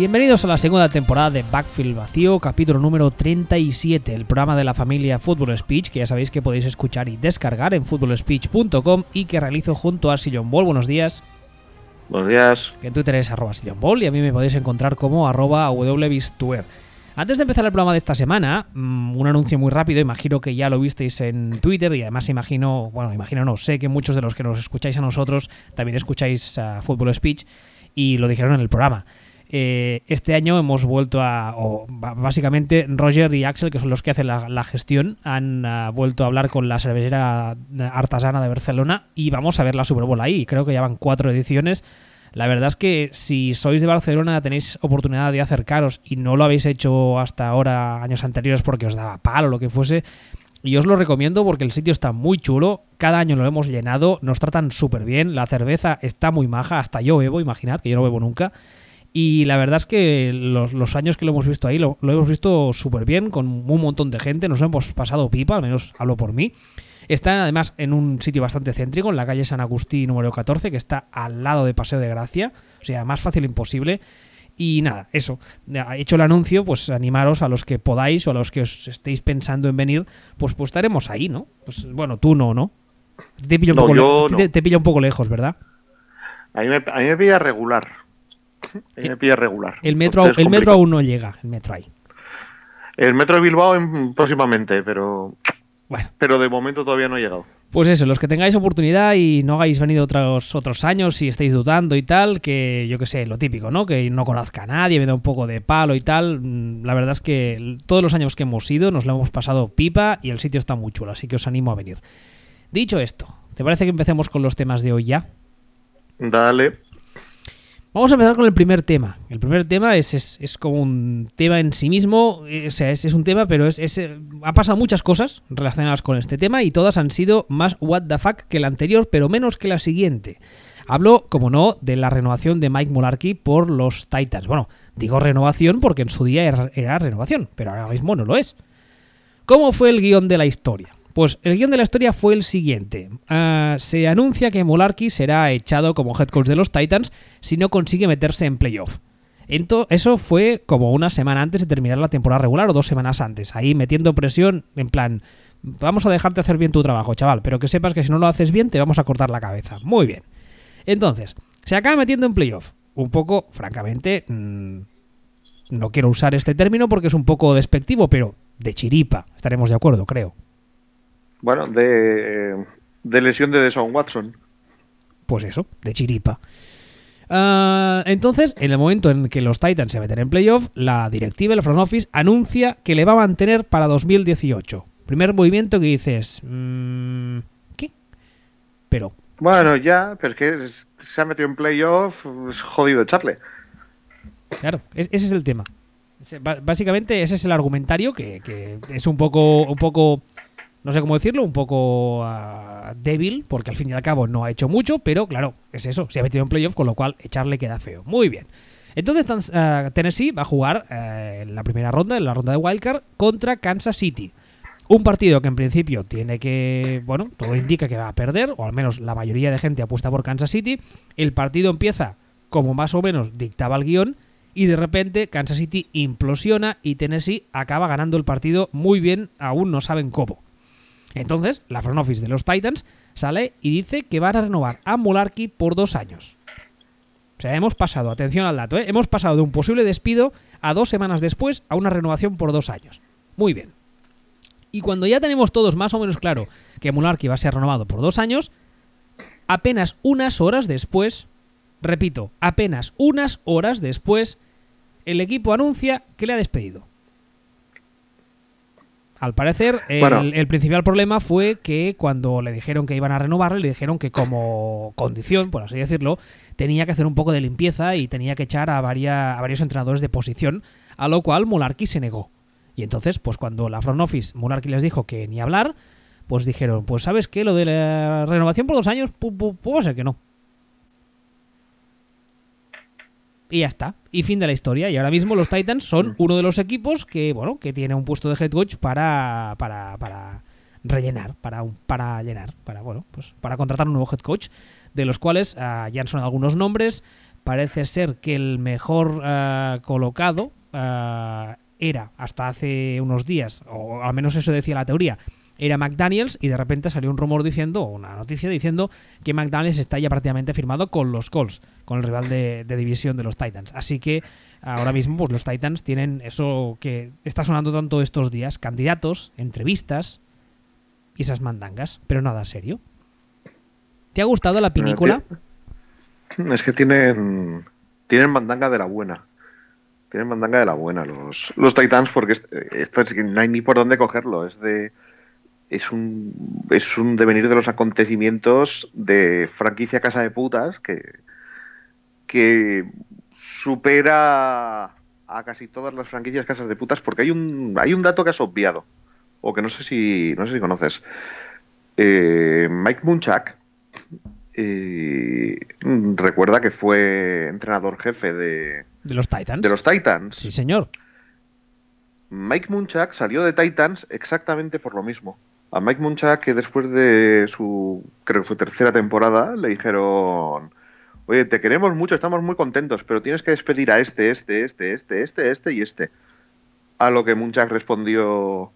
Bienvenidos a la segunda temporada de Backfield Vacío, capítulo número 37, el programa de la familia Football Speech, que ya sabéis que podéis escuchar y descargar en footballspeech.com y que realizo junto a Sillon Ball. Buenos días. Buenos días. Que en Twitter es arroba Sillon Ball y a mí me podéis encontrar como arroba wbistuer. Antes de empezar el programa de esta semana, mm, un anuncio muy rápido, imagino que ya lo visteis en Twitter y además imagino, bueno, imagino no, sé que muchos de los que nos escucháis a nosotros también escucháis a Football Speech y lo dijeron en el programa. Eh, este año hemos vuelto a, o básicamente Roger y Axel, que son los que hacen la, gestión, han ah, vuelto a hablar con la cervecera artesana de Barcelona y vamos a ver la Super Bowl ahí. Creo que ya van cuatro ediciones. La verdad es que si sois de Barcelona tenéis oportunidad de acercaros y no lo habéis hecho hasta ahora, años anteriores, porque os daba palo o lo que fuese, y os lo recomiendo porque el sitio está muy chulo, cada año lo hemos llenado, nos tratan súper bien, la cerveza está muy maja, hasta yo bebo, imaginad que yo no bebo nunca. Y la verdad es que los, años que lo hemos visto ahí lo, hemos visto súper bien, con un montón de gente, nos hemos pasado pipa, al menos hablo por mí. Está además en un sitio bastante céntrico, en la calle San Agustín número 14, que está al lado de Paseo de Gracia, o sea, más fácil imposible. Y nada, eso, hecho el anuncio, pues animaros a los que podáis o a los que os estéis pensando en venir, pues, pues estaremos ahí, ¿no? Pues bueno, tú no, ¿no? Te pilla un, poco, te, pilla un poco lejos, ¿verdad? A mí me, a mí me pilla regular. En el pie regular. El metro, el metro aún no llega, el metro ahí. El metro de Bilbao próximamente, pero. Bueno. Pero de momento todavía no ha llegado. Pues eso, los que tengáis oportunidad y no hagáis venido otros, otros años y estáis dudando y tal, que yo que sé, lo típico, ¿no? Que no conozca a nadie, me da un poco de palo y tal. Mm, la verdad es que todos los años que hemos ido nos lo hemos pasado pipa y el sitio está muy chulo, así que os animo a venir. Dicho esto, ¿te parece que empecemos con los temas de hoy ya? Dale. Vamos a empezar con el primer tema. El primer tema es, es, como un tema en sí mismo, eh, o sea, es, es un tema, pero es, eh, ha pasado muchas cosas relacionadas con este tema y todas han sido más what the fuck que la anterior, pero menos que la siguiente. Hablo, como no, de la renovación de Mike Mularkey por los Titans. Bueno, digo renovación porque en su día era, era renovación, pero ahora mismo no lo es. ¿Cómo fue el guion de la historia? Pues el guion de la historia fue el siguiente. Ah, se anuncia que Mularkey será echado como head coach de los Titans si no consigue meterse en playoff. Eso fue como una semana antes de terminar la temporada regular o dos semanas antes. Ahí metiendo presión en plan, vamos a dejarte hacer bien tu trabajo, chaval, pero que sepas que si no lo haces bien te vamos a cortar la cabeza. Muy bien. Entonces, se acaba metiendo en playoff. Un poco, francamente, mm, no quiero usar este término porque es un poco despectivo, pero de chiripa. Estaremos de acuerdo, creo. Bueno, de, lesión de Deson Watson. Pues eso, de chiripa. Ah, entonces, en el momento en que los Titans se meten en playoff, la directiva, el front office, anuncia que le va a mantener para 2018. Primer movimiento que dices, mm, ¿qué? Pero... Bueno, ya, pero es que se ha metido en playoff, es jodido echarle. Claro, ese es el tema. Básicamente ese es el argumentario que, que es un poco, un poco no sé cómo decirlo, un poco ah, débil, porque al fin y al cabo no ha hecho mucho, pero claro, es eso, se ha metido en playoff, con lo cual echarle queda feo. Muy bien. Entonces uh, Tennessee va a jugar uh, en la primera ronda, en la ronda de Wildcard, contra Kansas City. Un partido que en principio tiene que, bueno, todo indica que va a perder, o al menos la mayoría de gente apuesta por Kansas City. El partido empieza como más o menos dictaba el guion, y de repente Kansas City implosiona y Tennessee acaba ganando el partido muy bien, aún no saben cómo. Entonces, la front office de los Titans sale y dice que van a renovar a Mularkey por dos años. O sea, hemos pasado, atención al dato, ¿eh? hemos pasado de un posible despido a dos semanas después a una renovación por dos años. Muy bien. Y cuando ya tenemos todos más o menos claro que Mularkey va a ser renovado por dos años, apenas unas horas después, repito, apenas unas horas después, el equipo anuncia que le ha despedido. Al parecer, el, principal problema fue que cuando le dijeron que iban a renovarle, le dijeron que como condición, por así decirlo, tenía que hacer un poco de limpieza y tenía que echar a, varios entrenadores de posición, a lo cual Mularkey se negó. Y entonces, pues cuando la front office Mularkey les dijo que ni hablar, pues dijeron, pues sabes qué, lo de la renovación por dos años, puede ser que no. Y ya está. Y fin de la historia. Y ahora mismo los Titans son mm. uno de los equipos que, bueno, que tiene un puesto de head coach para, para, para rellenar, para, para llenar, para, bueno, pues para contratar un nuevo head coach, de los cuales ah, ya han sonado algunos nombres, parece ser que el mejor eh, colocado eh, era, hasta hace unos días, o al menos eso decía la teoría, era McDaniels y de repente salió un rumor diciendo, una noticia diciendo que McDaniels está ya prácticamente firmado con los Colts, con el rival de, división de los Titans. Así que ahora mismo pues, los Titans tienen eso que está sonando tanto estos días, candidatos, entrevistas y esas mandangas, pero nada serio. ¿Te ha gustado la pinícula? Es que tienen, tienen mandanga de la buena. Tienen mandanga de la buena los, los Titans porque esto es que no hay ni por dónde cogerlo. Es de es un, es un devenir de los acontecimientos de franquicia Casa de Putas que, que supera a casi todas las franquicias Casas de Putas porque hay un, hay un dato que has obviado o que no sé si, no sé si conoces. Eh, Mike Munchak eh, recuerda que fue entrenador jefe de, de los Titans. De los Titans. Sí, señor. Mike Munchak salió de Titans exactamente por lo mismo a Mike Munchak que después de su, creo que tercera temporada, le dijeron, oye, te queremos mucho, estamos muy contentos, pero tienes que despedir a este, este, este, este, este, este y este. A lo que Munchak respondió,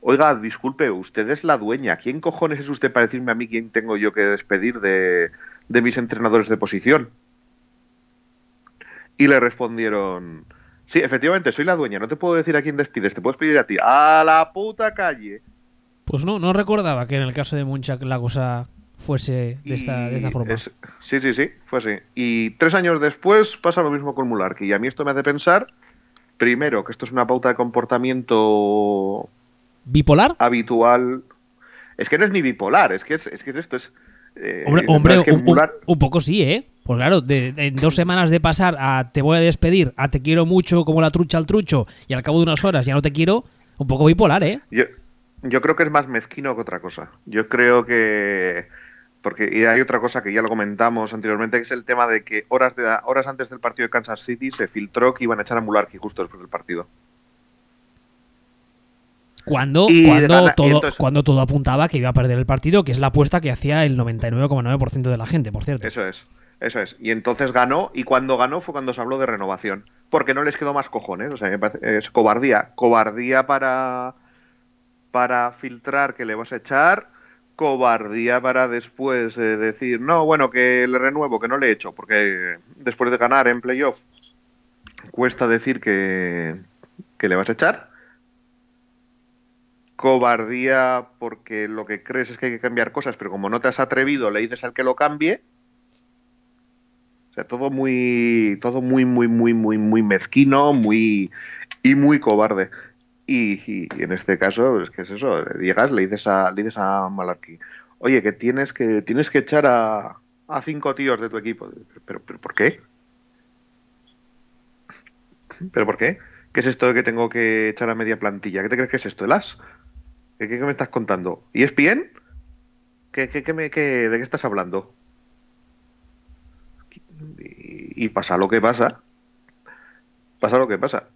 oiga, disculpe, usted es la dueña, ¿quién cojones es usted para decirme a mí quién tengo yo que despedir de, de mis entrenadores de posición? Y le respondieron, sí, efectivamente, soy la dueña, no te puedo decir a quién despides, te puedes pedir a ti, a la puta calle. Pues no, no recordaba que en el caso de Munchak la cosa fuese de esta, de esta forma. sí, sí, sí, fue así. Y tres años después pasa lo mismo con Mularki. Y a mí esto me hace pensar, primero, que esto es una pauta de comportamiento... ¿Bipolar? Habitual. Es que no es ni bipolar, es que es, es que esto es... Eh, hombre, un, poco sí, ¿eh? Pues claro, de, en dos semanas de pasar a te voy a despedir, a te quiero mucho como la trucha al trucho, y al cabo de unas horas ya no te quiero, un poco bipolar, ¿eh? Yo, yo creo que es más mezquino que otra cosa. Yo creo que porque y hay otra cosa que ya lo comentamos anteriormente, que es el tema de que horas de horas antes del partido de Kansas City se filtró que iban a echar a Mularki justo después del partido. Cuando, cuando, todo, cuando todo apuntaba que iba a perder el partido, que es la apuesta que hacía el 99,9% de la gente, por cierto. Eso es, eso es. Y entonces ganó, y cuando ganó fue cuando se habló de renovación. Porque no les quedó más cojones. O sea, es cobardía. Cobardía para, para filtrar que le vas a echar, cobardía para después eh, decir, no, bueno, que le renuevo, que no le he hecho, porque después de ganar en playoff cuesta decir que, que le vas a echar. Cobardía porque lo que crees es que hay que cambiar cosas, pero como no te has atrevido, le dices al que lo cambie. O sea, todo muy, todo muy, muy, muy, muy, muy mezquino, muy y muy cobarde. Y, en este caso, es que es eso, llegas, le dices a, le dices a Malarkey, oye, que tienes que, tienes que echar a, a cinco tíos de tu equipo. ¿Pero, pero por qué? ¿Pero por qué? ¿Qué es esto de que tengo que echar a media plantilla? ¿Qué te crees que es esto? ¿El as? ¿Qué, me estás contando? ¿Y es bien? ¿Qué, qué, qué me, qué, ¿De qué estás hablando? Y pasa lo que pasa. Pasa lo que pasa.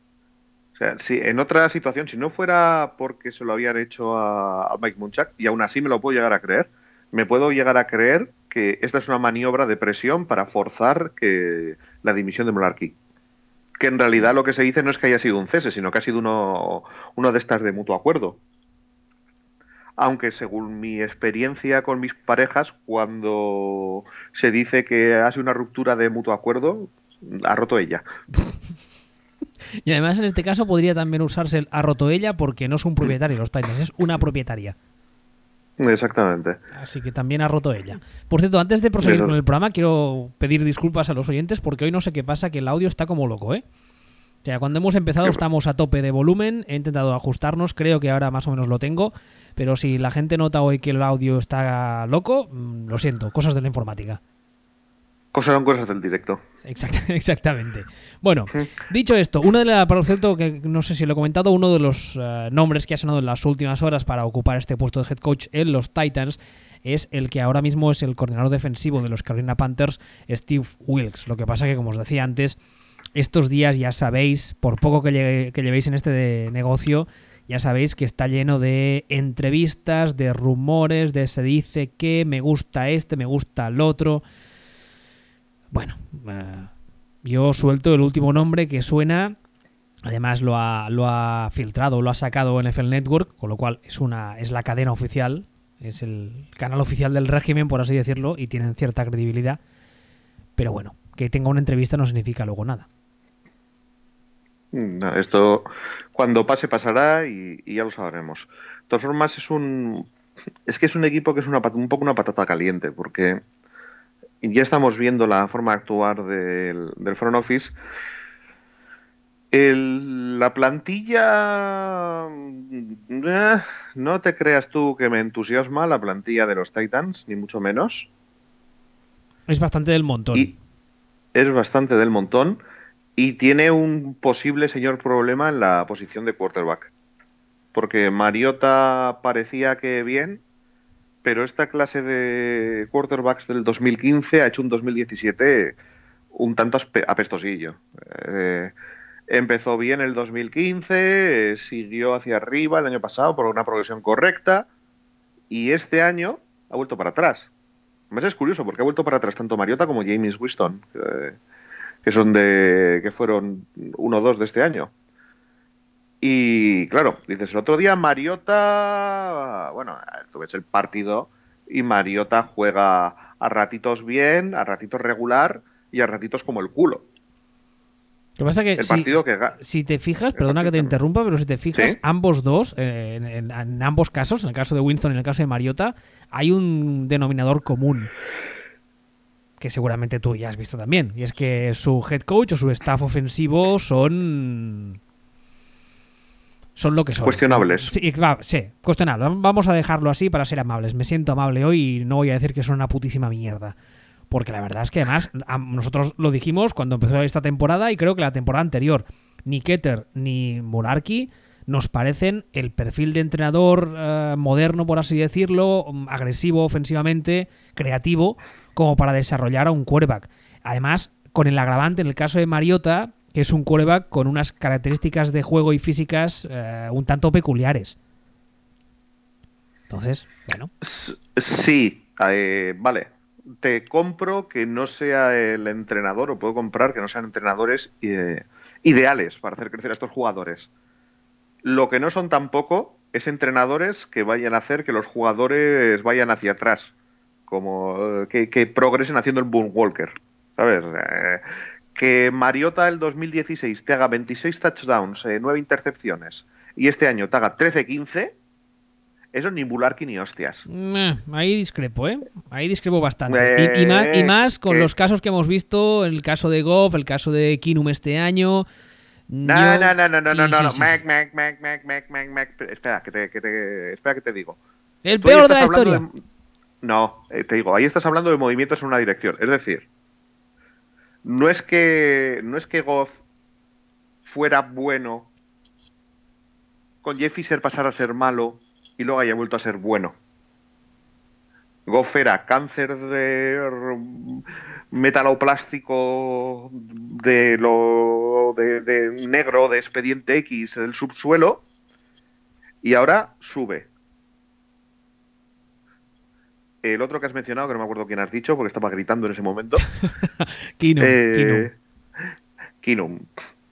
O sea, si en otra situación, si no fuera porque se lo habían hecho a, Mike Munchak, y aún así me lo puedo llegar a creer, me puedo llegar a creer que esta es una maniobra de presión para forzar que la dimisión de Molarky. Que en realidad lo que se dice no es que haya sido un cese, sino que ha sido uno, uno de estas de mutuo acuerdo. Aunque según mi experiencia con mis parejas, cuando se dice que ha sido una ruptura de mutuo acuerdo, ha roto ella. Y además en este caso podría también usarse el ha roto ella porque no es un propietario los Titans, es una propietaria. Exactamente. Así que también ha roto ella. Por cierto, antes de proseguir con el programa, quiero pedir disculpas a los oyentes porque hoy no sé qué pasa, que el audio está como loco, ¿eh? O sea, cuando hemos empezado estamos a tope de volumen, he intentado ajustarnos, creo que ahora más o menos lo tengo, pero si la gente nota hoy que el audio está loco, mm, lo siento, cosas de la informática. Cosas son cosas del directo. exactamente. Bueno, dicho esto, uno de la, por cierto, que no sé si lo he comentado, uno de los eh, nombres que ha sonado en las últimas horas para ocupar este puesto de head coach en los Titans es el que ahora mismo es el coordinador defensivo de los Carolina Panthers, Steve Wilkes. Lo que pasa que, como os decía antes, estos días ya sabéis, por poco que, que llevéis en este negocio, ya sabéis que está lleno de entrevistas, de rumores, de se dice que me gusta este, me gusta el otro. Bueno, eh, Yo suelto el último nombre que suena. Además lo ha, lo ha filtrado, lo ha sacado NFL Network, con lo cual es una es la cadena oficial, es el canal oficial del régimen, por así decirlo, y tienen cierta credibilidad. Pero bueno, que tenga una entrevista no significa luego nada. No, esto cuando pase pasará y, ya lo sabremos. De todas formas es un es que es un equipo que es una, un poco una patata caliente porque ya estamos viendo la forma de actuar del, front office. la plantilla, eh, no te creas tú que me entusiasma la plantilla de los Titans, ni mucho menos. Es bastante del montón. es bastante del montón y tiene un posible señor problema en la posición de quarterback. Porque Mariota parecía que bien, pero esta clase de quarterbacks del 2015 ha hecho un 2017 un tanto apestosillo. Eh, empezó bien el 2015, siguió hacia arriba el año pasado por una progresión correcta y este año ha vuelto para atrás. Además es curioso porque ha vuelto para atrás tanto Mariota como James Winston que son de que fueron uno o dos de este año. Y claro, dices, el otro día Mariota, bueno, tú ves el partido y Mariota juega a ratitos bien, a ratitos regular y a ratitos como el culo. Lo que pasa que, si, que si, te fijas, perdona que te interrumpa, pero si te fijas, ambos dos, eh, en, en, ambos casos, en el caso de Winston y en el caso de Mariota, hay un denominador común que seguramente tú ya has visto también. Y es que su head coach o su staff ofensivo son. Son lo que son. Cuestionables. Sí, sí, cuestionables. Vamos a dejarlo así para ser amables. Me siento amable hoy y no voy a decir que son una putísima mierda. Porque la verdad es que además, nosotros lo dijimos cuando empezó esta temporada y creo que la temporada anterior, ni Keter ni Mularki nos parecen el perfil de entrenador eh, moderno, por así decirlo, agresivo ofensivamente, creativo, como para desarrollar a un quarterback. Además, con el agravante en el caso de Mariota, que es un quarterback con unas características de juego y físicas eh, un tanto peculiares. Entonces, bueno. Sí, eh, vale. Te compro que no sea el entrenador, o puedo comprar que no sean entrenadores eh, ideales para hacer crecer a estos jugadores. Lo que no son tampoco es entrenadores que vayan a hacer que los jugadores vayan hacia atrás como que, progresen haciendo el Walker, ¿sabes? Eh, que Mariota el 2016 te haga 26 touchdowns, 9 eh, intercepciones, y este año te haga 13-15, eso ni Bularki ni hostias. ahí discrepo, ¿eh? Ahí discrepo bastante. y, más, con los casos que hemos visto, el caso de Goff, el caso de Kinum este año. No, no, no, no, no, no, no, Mac, Mac, Mac, Mac, Mac, Mac, Mac. Espera, que te, que te, espera que te digo. El peor de la historia. No, eh, te digo, ahí estás hablando de movimientos en una dirección. Es decir, no es que no es que Goff fuera bueno con Jeff Fisher pasara a ser malo y luego haya vuelto a ser bueno. Goff era cáncer de metaloplástico de lo de negro de expediente X del subsuelo y ahora sube el otro que has mencionado, que no me acuerdo quién has dicho, porque estaba gritando en ese momento. Kinum, eh, Kinum.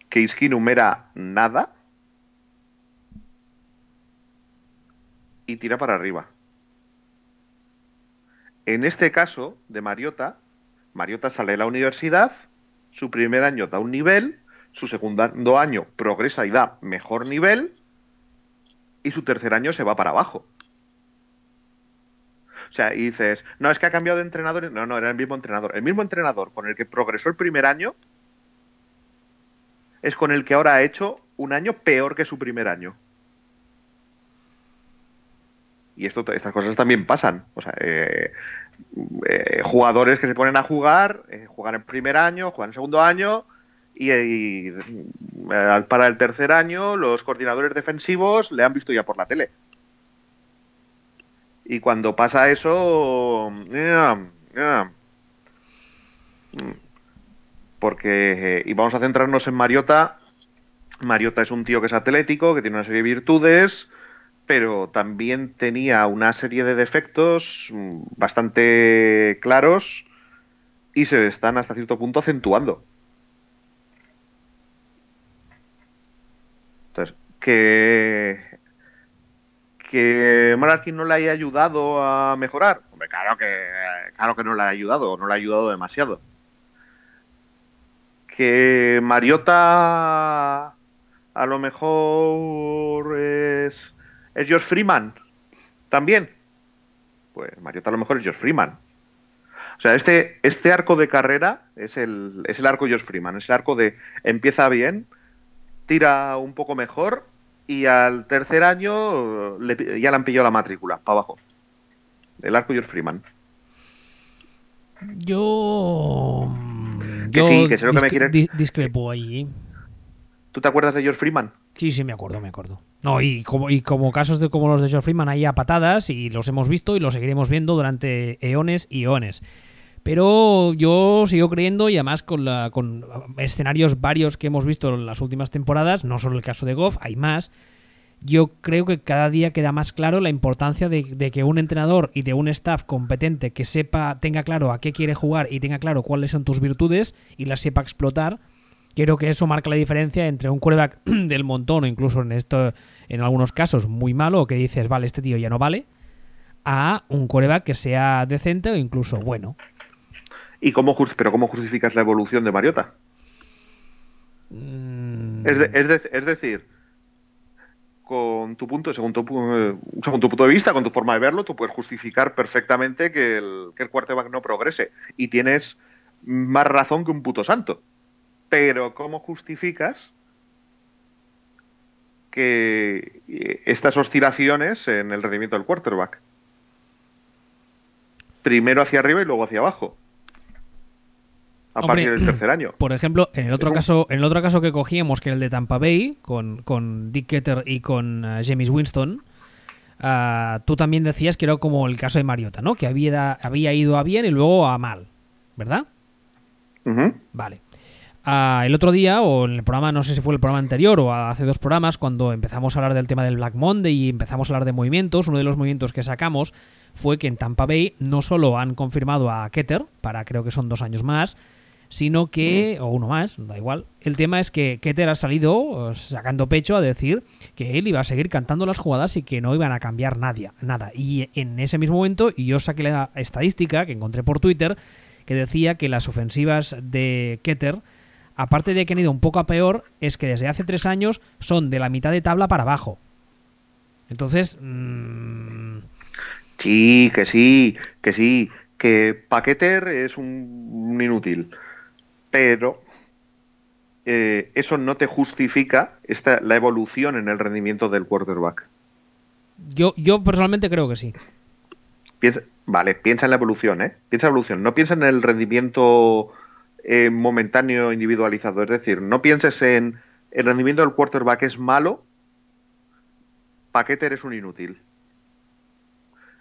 Case Kinum era nada. Y tira para arriba. En este caso, de Mariota, Mariota sale de la universidad, su primer año da un nivel, su segundo año progresa y da mejor nivel, y su tercer año se va para abajo. Sea, y dices, no, es que ha cambiado de entrenador. No, no, era el mismo entrenador. El mismo entrenador con el que progresó el primer año es con el que ahora ha hecho un año peor que su primer año. Y esto, estas cosas también pasan. O sea, eh, eh, jugadores que se ponen a jugar, eh, juegan el primer año, juegan el segundo año, y, y, para el tercer año los coordinadores defensivos le han visto ya por la tele. Y cuando pasa eso, mm. porque eh, y vamos a centrarnos en Mariota. Mariota es un tío que es atlético, que tiene una serie de virtudes, pero también tenía una serie de defectos mm, bastante claros y se están hasta cierto punto acentuando. Entonces, que que Mararkin no le haya ayudado a mejorar. Hombre, claro que claro que no le ha ayudado, no le ha ayudado demasiado. Que Mariota a lo mejor es, es George Freeman también. Pues Mariota a lo mejor es George Freeman. O sea, este, este arco de carrera es el, es el arco George Freeman, es el arco de empieza bien, tira un poco mejor y al tercer año ya le han pillado la matrícula, para abajo. El arco George Freeman. Yo. Que sí, que sé lo que me quieres. discrepo ahí. ¿Tú te acuerdas de George Freeman? Sí, sí, me acuerdo, me acuerdo. No, y como, y como casos de como los de George Freeman, ahí a patadas, y los hemos visto y los seguiremos viendo durante eones y eones. Pero yo sigo creyendo, y además con, la, con escenarios varios que hemos visto en las últimas temporadas, no solo el caso de Goff, hay más. Yo creo que cada día queda más claro la importancia de, que un entrenador y de un staff competente que sepa, tenga claro a qué quiere jugar y tenga claro cuáles son tus virtudes y las sepa explotar Creo que eso marca la diferencia entre un quarterback del montón o incluso en esto, en algunos casos muy malo, que dices, vale, este tío ya no vale, a un quarterback que sea decente o incluso bueno. ¿Y cómo, pero cómo justificas la evolución de Mariota? Mm. Es, decir, con tu punto, según tu, según tu punto de vista, con tu forma de verlo, tú puedes justificar perfectamente que el, que el quarterback no progrese. Y tienes más razón que un puto santo. Pero ¿cómo justificas que eh, estas oscilaciones en el rendimiento del quarterback? Primero hacia arriba y luego hacia abajo. A partir del tercer año. Por ejemplo, en el otro caso, en el otro caso que cogíamos, que era el de Tampa Bay, con, con Dick Ketter y con uh, James Winston, uh, tú también decías que era como el caso de Mariota, ¿no? Que había, había ido a bien y luego a mal, ¿verdad? Vale el otro día, o en el programa, no sé si fue el programa anterior o hace dos programas, cuando empezamos a hablar del tema del Black Monday y empezamos a hablar de movimientos, uno de los movimientos que sacamos fue que en Tampa Bay no solo han confirmado a Keter, para creo que son dos años más, sino que, o uno más, da igual, el tema es que Keter ha salido sacando pecho a decir que él iba a seguir cantando las jugadas y que no iban a cambiar nadie, nada. Y en ese mismo momento, y yo saqué la estadística que encontré por Twitter, que decía que las ofensivas de Keter aparte de que han ido un poco a peor, es que desde hace tres años son de la mitad de tabla para abajo. Entonces... Mmm... Sí, que sí, que sí, que Paqueter es un, inútil, pero eh, eso no te justifica esta, la evolución en el rendimiento del quarterback. Yo, yo personalmente creo que sí. vale, piensa en la evolución, ¿eh? Piensa en la evolución, no piensa en el rendimiento eh, momentáneo individualizado. Es decir, no pienses en el rendimiento del quarterback es malo, Paquete eres un inútil.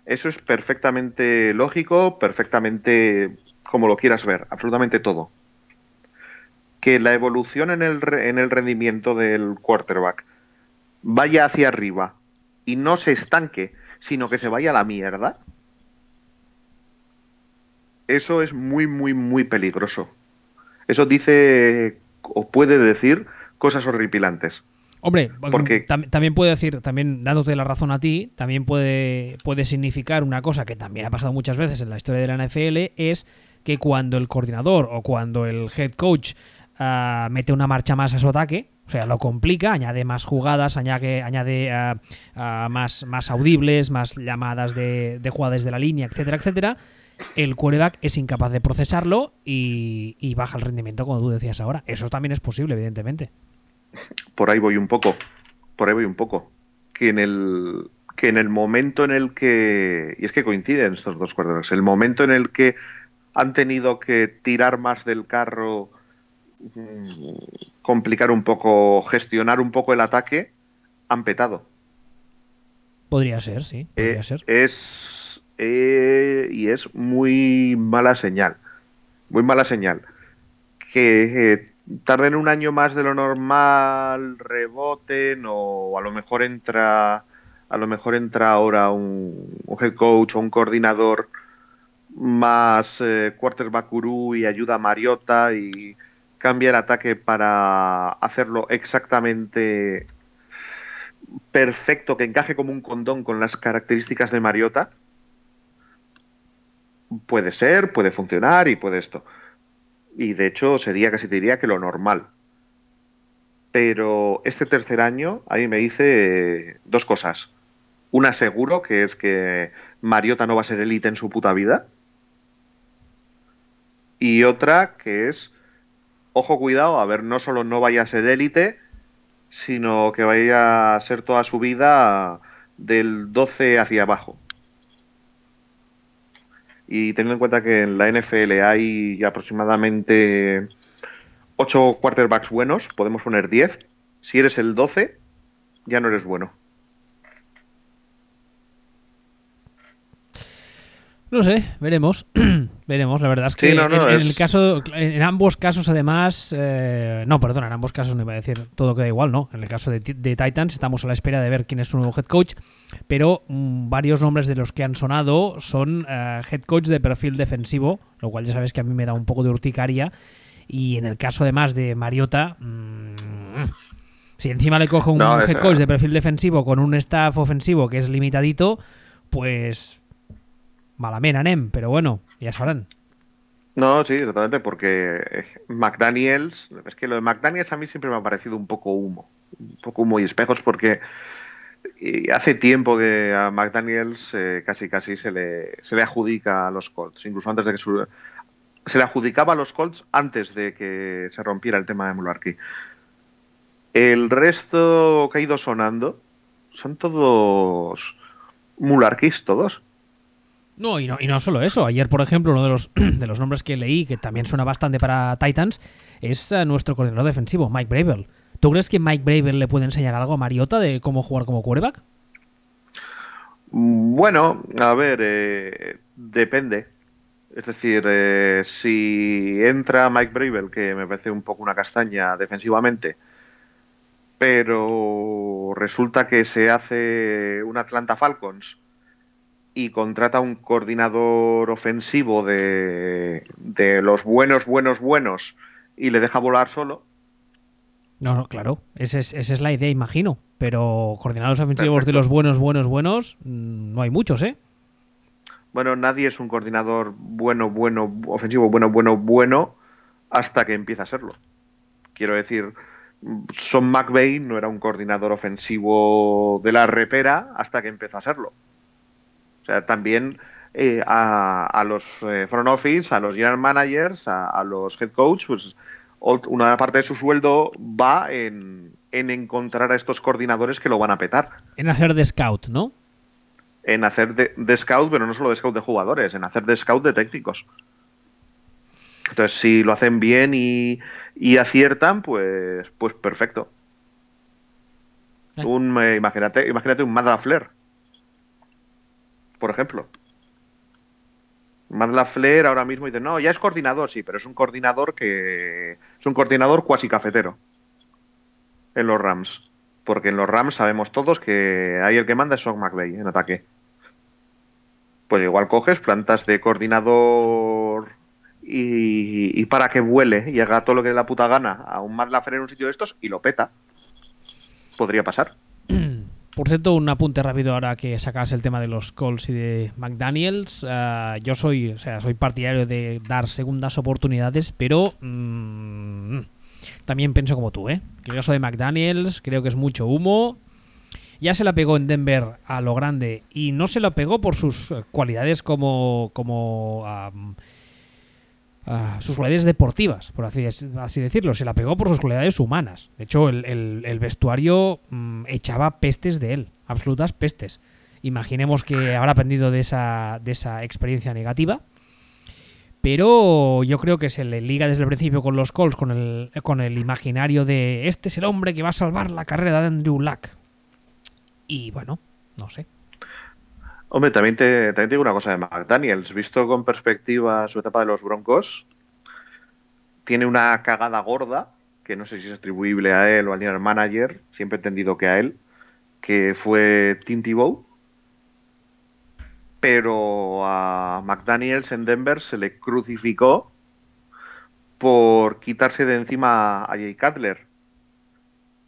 Eso es perfectamente lógico, perfectamente como lo quieras ver, absolutamente todo. Que la evolución en el, en el rendimiento del quarterback vaya hacia arriba y no se estanque, sino que se vaya a la mierda, eso es muy, muy, muy peligroso. Eso dice o puede decir cosas horripilantes. Hombre, porque también puede decir, también dándote la razón a ti, también puede, puede significar una cosa que también ha pasado muchas veces en la historia de la NFL, es que cuando el coordinador o cuando el head coach ah, mete una marcha más a su ataque, o sea, lo complica, añade más jugadas, añade, ah, ah, más, más audibles, más llamadas de, de jugadas de la línea, etcétera, etcétera, el quarterback es incapaz de procesarlo y, baja el rendimiento, como tú decías ahora. Eso también es posible, evidentemente. Por ahí voy un poco. Por ahí voy un poco. Que en el, que en el momento en el que. Y es que coinciden estos dos quarterbacks. El momento en el que han tenido que tirar más del carro, complicar un poco, gestionar un poco el ataque, han petado. Podría ser, sí. Podría eh, ser. Es eh, y es muy mala señal. Muy mala señal. Que eh, tarden un año más de lo normal, reboten o a lo mejor entra a lo mejor entra ahora un, head coach o un coordinador más eh, quarterback y ayuda a Mariota y cambia el ataque para hacerlo exactamente perfecto, que encaje como un condón con las características de Mariota, puede ser, puede funcionar y puede esto. Y de hecho sería casi te diría que lo normal. Pero este tercer año a mí me dice dos cosas. Una seguro, que es que Mariota no va a ser élite en su puta vida. Y otra que es, ojo cuidado, a ver, no solo no vaya a ser élite, sino que vaya a ser toda su vida del 12 hacia abajo. Y teniendo en cuenta que en la NFL hay aproximadamente 8 quarterbacks buenos, podemos poner 10. Si eres el 12, ya no eres bueno. No sé, veremos. veremos, la verdad es que en, el caso, en ambos casos además, eh, no, perdón, en ambos casos no iba a decir todo queda igual, ¿no? En el caso de, Titans estamos a la espera de ver quién es su nuevo head coach, pero mm, varios nombres de los que han sonado son eh, head coach de perfil defensivo, lo cual ya sabes que a mí me da un poco de urticaria, y en el caso además de Mariota, mm, si encima le cojo un head coach de perfil defensivo con un staff ofensivo que es limitadito, pues Malamena, Nem, pero bueno, ya sabrán. No, sí, exactamente, porque eh, McDaniels, es que lo de McDaniels a mí siempre me ha parecido un poco humo, un poco humo y espejos, porque hace tiempo que a McDaniels eh, casi casi se le, se le adjudica a los Colts, incluso antes de que se le adjudicaba a los Colts antes de que se rompiera el tema de Mularkey. El resto que ha ido sonando son todos Mularquis, todos. No y, no, y no solo eso. Ayer, por ejemplo, uno de los, de los nombres que leí, que también suena bastante para Titans, es eh, nuestro coordinador defensivo, Mike Bravel. ¿Tú crees que Mike Bravel le puede enseñar algo a Mariota de cómo jugar como quarterback? Bueno, a ver, eh, depende. Es decir, eh, si entra Mike Bravel, que me parece un poco una castaña defensivamente, pero resulta que se hace un Atlanta Falcons y contrata un coordinador ofensivo de, de los buenos, buenos, buenos y le deja volar solo. No, no, claro, esa es, esa es la idea, imagino. Pero coordinadores ofensivos de los buenos, buenos, buenos, mm, no hay muchos, ¿eh? Bueno, nadie es un coordinador bueno, bueno, ofensivo, bueno, bueno, bueno, hasta que empieza a serlo. Quiero decir, Son McVeigh no era un coordinador ofensivo de la repera hasta que empezó a serlo. O sea, también eh, a, los eh, front office, a los general managers, a, los head coach, pues una parte de su sueldo va en, encontrar a estos coordinadores que lo van a petar. En hacer de scout, ¿no? En hacer de, scout, pero no solo de scout de jugadores, en hacer de scout de técnicos. Entonces, si lo hacen bien y, aciertan, pues, pues perfecto. Eh. Un, imagínate, imagínate un Matt Flair por ejemplo. Matt Flair ahora mismo dice, no, ya es coordinador, sí, pero es un coordinador que es un coordinador cuasi cafetero en los Rams. Porque en los Rams sabemos todos que ahí el que manda es Sean McVay en ataque. Pues igual coges plantas de coordinador y, para que vuele y haga todo lo que dé la puta gana a un Matt LaFleur en un sitio de estos y lo peta. Podría pasar. Por cierto, un apunte rápido ahora que sacas el tema de los calls y de McDaniels. Eh, yo soy, o sea, soy partidario de dar segundas oportunidades, pero mm, también pienso como tú, ¿eh? Que el caso de McDaniels creo que es mucho humo. Ya se la pegó en Denver a lo grande y no se la pegó por sus cualidades como, como sus cualidades deportivas, por así, así, decirlo. Se la pegó por sus cualidades humanas. De hecho, el, vestuario mm, echaba pestes de él, absolutas pestes. Imaginemos que habrá aprendido de esa, de esa experiencia negativa. Pero yo creo que se le liga desde el principio con los Colts, con el, con el imaginario de este es el hombre que va a salvar la carrera de Andrew Luck. Y bueno, no sé. Hombre, también te, también digo una cosa de McDaniels. Visto con perspectiva su etapa de los Broncos, tiene una cagada gorda, que no sé si es atribuible a él o al general manager, siempre he entendido que a él, que fue Tim Tebow. Pero a McDaniels en Denver se le crucificó por quitarse de encima a Jay Cutler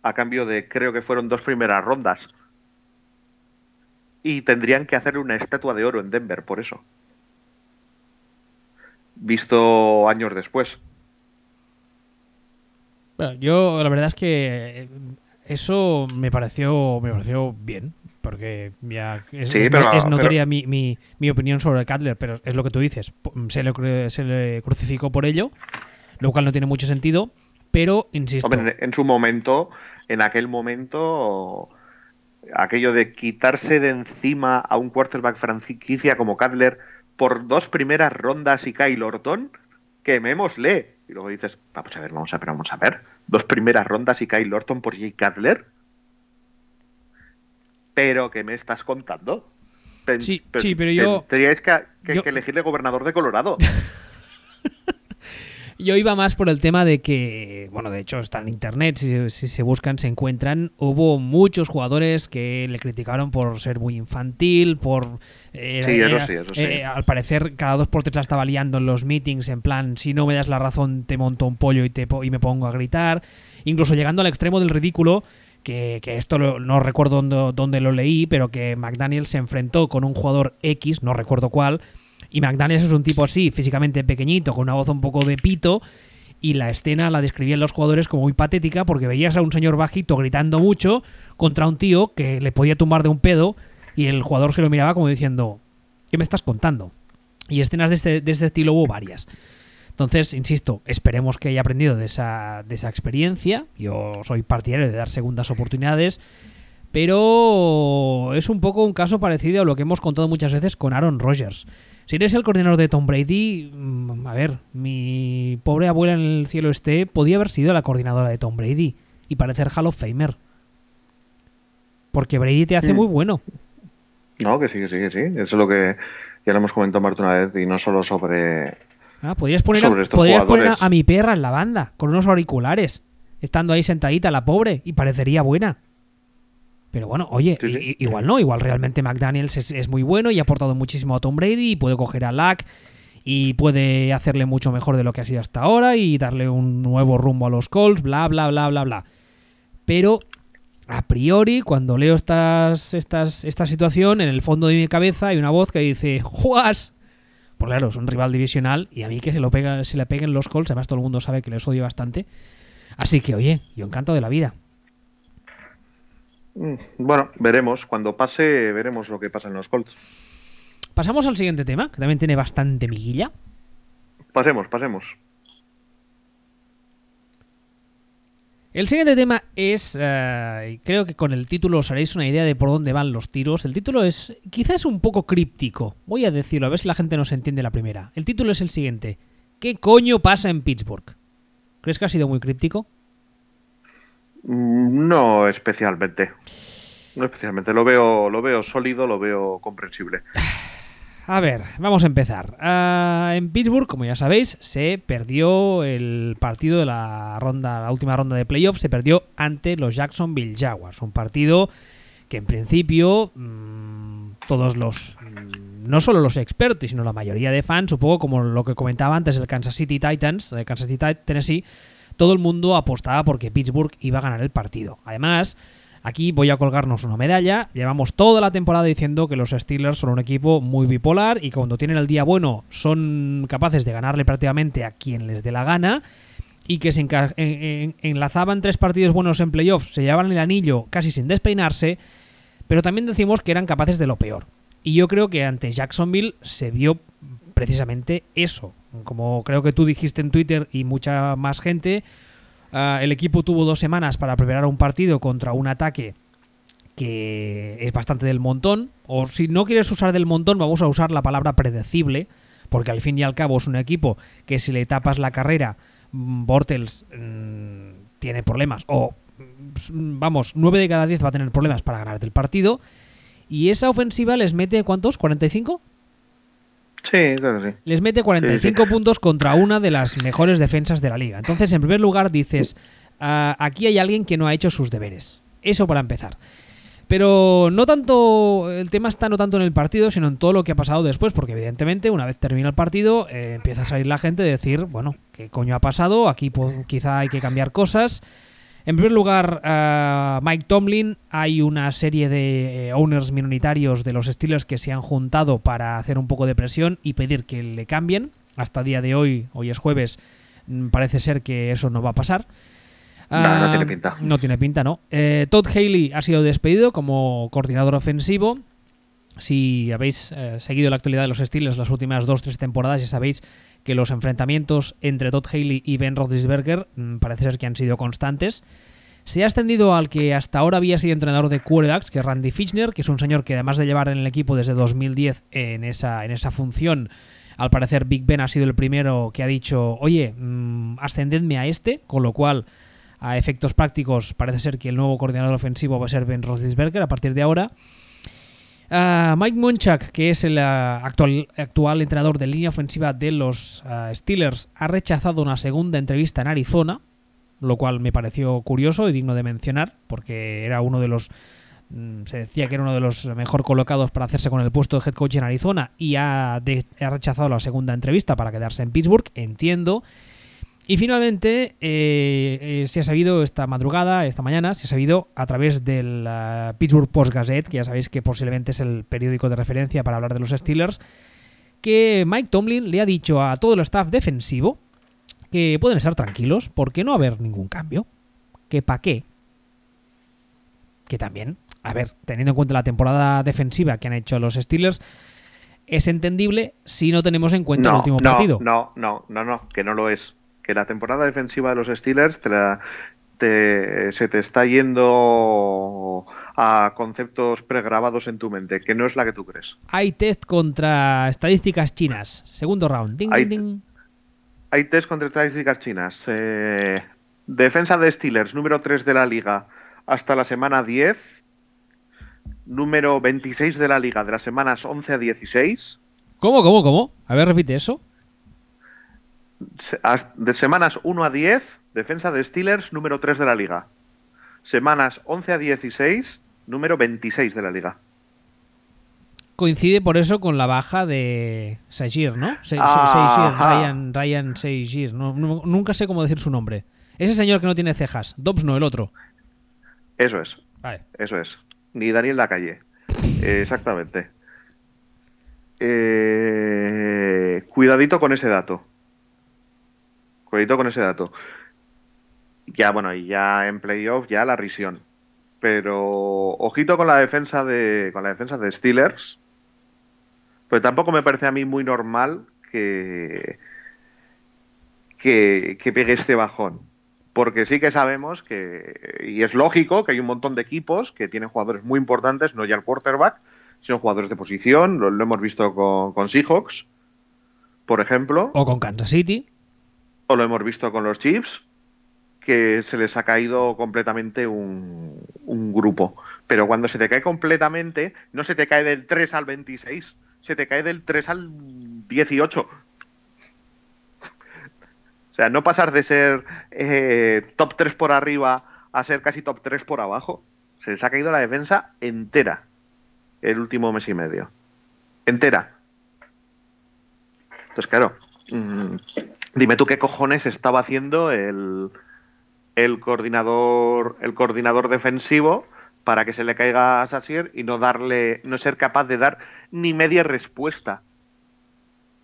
a cambio de creo que fueron dos primeras rondas. Y tendrían que hacerle una estatua de oro en Denver por eso. Visto años después. Bueno, yo la verdad es que eh, eso me pareció, me pareció bien. Porque ya es, Sí, es- pero- es notoria pero- mi, mi- mi opinión sobre Cutler, pero es lo que tú dices. Se le, se le crucificó por ello, lo cual no tiene mucho sentido. Pero, insisto, Hombre, en su momento, en aquel momento, aquello de quitarse de encima a un quarterback franquicia como Cutler por dos primeras rondas y Kyle Orton, quemémosle. Y luego dices, vamos a ver, vamos a ver, vamos a ver. Dos primeras rondas y Kyle Orton por Jay Cutler. ¿Pero qué me estás contando? Sí, sí, pero yo- Tendríais que, que- yo- que elegirle gobernador de Colorado. Yo iba más por el tema de que, bueno, de hecho está en internet, si, se- si se buscan se encuentran, hubo muchos jugadores que le criticaron por ser muy infantil, por... eh, Sí, eso sí, eso sí. eh, al parecer cada dos por tres la estaba liando en los meetings, en plan, si no me das la razón te monto un pollo y, te, y me pongo a gritar, incluso llegando al extremo del ridículo, que, que esto lo- no recuerdo dónde, dónde lo leí, pero que McDaniel se enfrentó con un jugador X, no recuerdo cuál, y McDaniels es un tipo así, físicamente pequeñito, con una voz un poco de pito. Y la escena la describían los jugadores como muy patética porque veías a un señor bajito gritando mucho contra un tío que le podía tumbar de un pedo y el jugador se lo miraba como diciendo, ¿qué me estás contando? Y escenas de este, de este estilo hubo varias. Entonces, insisto, esperemos que haya aprendido de esa, de esa experiencia. Yo soy partidario de dar segundas oportunidades. Pero es un poco un caso parecido a lo que hemos contado muchas veces con Aaron Rodgers. Si eres el coordinador de Tom Brady, mm, a ver, mi pobre abuela en el cielo esté, podía haber sido la coordinadora de Tom Brady y parecer Hall of Famer. Porque Brady te hace Mm. muy bueno. No, que sí, que sí, que sí. Eso es lo que ya lo hemos comentado de una vez y no solo sobre Ah, podrías poner, a, Sobre estos podrías poner a, jugadores. a mi perra en la banda, con unos auriculares, estando ahí sentadita la pobre, y parecería buena. Pero bueno, oye, Sí, sí. igual no, igual realmente McDaniels es, es muy bueno y ha aportado muchísimo a Tom Brady y puede coger a Lack y puede hacerle mucho mejor de lo que ha sido hasta ahora y darle un nuevo rumbo a los Colts, bla, bla, bla, bla, bla. Pero a priori, cuando leo estas, estas, esta situación, en el fondo de mi cabeza hay una voz que dice, ¡Juas! Pues claro, es un rival divisional y a mí que se lo pega, se le peguen los Colts, además todo el mundo sabe que les odio bastante. Así que, oye, yo encanto de la vida. Mm, Bueno, veremos. Cuando pase, veremos lo que pasa en los Colts. Pasamos al siguiente tema, que también tiene bastante miguilla. Pasemos, pasemos. El siguiente tema es, eh, y creo que con el título os haréis una idea de por dónde van los tiros. El título es quizás un poco críptico. Voy a decirlo, a ver si la gente nos entiende la primera. El título es el siguiente. ¿Qué coño pasa en Pittsburgh? ¿Crees que ha sido muy críptico? Mm, No especialmente. No especialmente. Lo veo, lo veo sólido, lo veo comprensible. A ver, vamos a empezar. Ah, en Pittsburgh, como ya sabéis, se perdió el partido de la ronda, la última ronda de playoffs, se perdió ante los Jacksonville Jaguars. Un partido que en principio mm, todos los, mm, no solo los expertos, sino la mayoría de fans, poco como lo que comentaba antes el Kansas City Titans, de Kansas City Tennessee, todo el mundo apostaba porque Pittsburgh iba a ganar el partido. Además, Aquí voy a colgarnos una medalla. Llevamos toda la temporada diciendo que los Steelers son un equipo muy bipolar y cuando tienen el día bueno son capaces de ganarle prácticamente a quien les dé la gana y que se enlazaban tres partidos buenos en playoffs, se llevaban el anillo casi sin despeinarse, pero también decimos que eran capaces de lo peor. Y yo creo que ante Jacksonville se vio precisamente eso. Como creo que tú dijiste en Twitter y mucha más gente, Ah, el equipo tuvo dos semanas para preparar un partido contra un ataque que es bastante del montón. O si no quieres usar del montón, vamos a usar la palabra predecible. Porque al fin y al cabo es un equipo que si le tapas la carrera, mm, Bortles mm, tiene problemas. O, mm, vamos, 9 de cada 10 va a tener problemas para ganarte el partido. Y esa ofensiva les mete, ¿cuántos? ¿45? Sí, claro que sí. les mete 45 puntos contra una de las mejores defensas de la liga. Entonces, en primer lugar, dices, "Ah, aquí hay alguien que no ha hecho sus deberes. Eso para empezar. Pero no tanto, el tema está no tanto en el partido, sino en todo lo que ha pasado después, porque evidentemente una vez termina el partido eh, empieza a salir la gente de decir, bueno, ¿qué coño ha pasado? Aquí po- quizá hay que cambiar cosas. En primer lugar, uh, Mike Tomlin, hay una serie de eh, owners minoritarios de los Steelers que se han juntado para hacer un poco de presión y pedir que le cambien. Hasta día de hoy, hoy es jueves, mm, parece ser que eso no va a pasar. No, no tiene pinta. No tiene pinta, no. Eh, Todd Haley ha sido despedido como coordinador ofensivo. Si habéis eh, seguido la actualidad de los Steelers las últimas dos tres temporadas, ya sabéis que los enfrentamientos entre Todd Haley y Ben Roethlisberger mm, parece ser que han sido constantes. Se ha extendido al que hasta ahora había sido entrenador de quarterbacks, que es Randy Fitchner, que es un señor que además de llevar en el equipo desde 2010 en esa, en esa función, al parecer Big Ben ha sido el primero que ha dicho, oye, mm, ascendedme a este, con lo cual a efectos prácticos parece ser que el nuevo coordinador ofensivo va a ser Ben Roethlisberger a partir de ahora. Uh, Mike Munchak, que es el uh, actual, entrenador de línea ofensiva de los uh, Steelers, ha rechazado una segunda entrevista en Arizona, lo cual me pareció curioso y digno de mencionar, porque era uno de los. Mm, se decía que era uno de los mejor colocados para hacerse con el puesto de head coach en Arizona y ha rechazado la segunda entrevista para quedarse en Pittsburgh. Entiendo y finalmente, eh, eh, se ha sabido esta madrugada, esta mañana, se ha sabido a través del uh, Pittsburgh Post Gazette, que ya sabéis que posiblemente es el periódico de referencia para hablar de los Steelers, que Mike Tomlin le ha dicho a todo el staff defensivo que pueden estar tranquilos porque no va a haber ningún cambio. Que pa' qué. Que también, a ver, teniendo en cuenta la temporada defensiva que han hecho los Steelers, es entendible si no tenemos en cuenta no, el último no, partido. No, no, no, no, que no lo es que la temporada defensiva de los Steelers te la, te, se te está yendo a conceptos pregrabados en tu mente, que no es la que tú crees. Hay test contra estadísticas chinas. Segundo round. Ding, hay, ding, ding. hay, test contra estadísticas chinas. Eh, defensa de Steelers, número 3 de la liga, hasta la semana 10. Número 26 de la liga, de las semanas 11 a 16. ¿Cómo, cómo, cómo? A ver, repite eso de semanas 1 a 10, defensa de Steelers, número 3 de la liga. Semanas 11 a 16, número 26 de la liga. Coincide por eso con la baja de Seigir, ¿no? Se, Seigir, Ryan, Ryan Seigir. No, no, nunca sé cómo decir su nombre. Ese señor que no tiene cejas. Dobbs no, el otro. Eso es. Vale. Eso es. Ni Daniel Lacalle. eh, exactamente. Eh, cuidadito con ese dato. Cuidadito con ese dato. Ya, bueno, y ya en playoff, ya la risión. Pero ojito con la defensa de. con la defensa de Steelers. Pero tampoco me parece a mí muy normal que. que, pegue este bajón. Porque sí que sabemos que. Y es lógico que hay un montón de equipos que tienen jugadores muy importantes, no ya el quarterback, sino jugadores de posición. Lo, hemos visto con, Seahawks, por ejemplo. O con Kansas City lo hemos visto con los Chiefs, que se les ha caído completamente un, grupo. Pero cuando se te cae completamente, no se te cae del 3 al 26, se te cae del 3 al 18. O sea, no pasar de ser eh, top 3 por arriba a ser casi top 3 por abajo. Se les ha caído la defensa entera el último mes y medio. Entera. Entonces, claro, mmm, Dime tú qué cojones estaba haciendo el, coordinador el coordinador defensivo para que se le caiga a Sasier y no darle no ser capaz de dar ni media respuesta.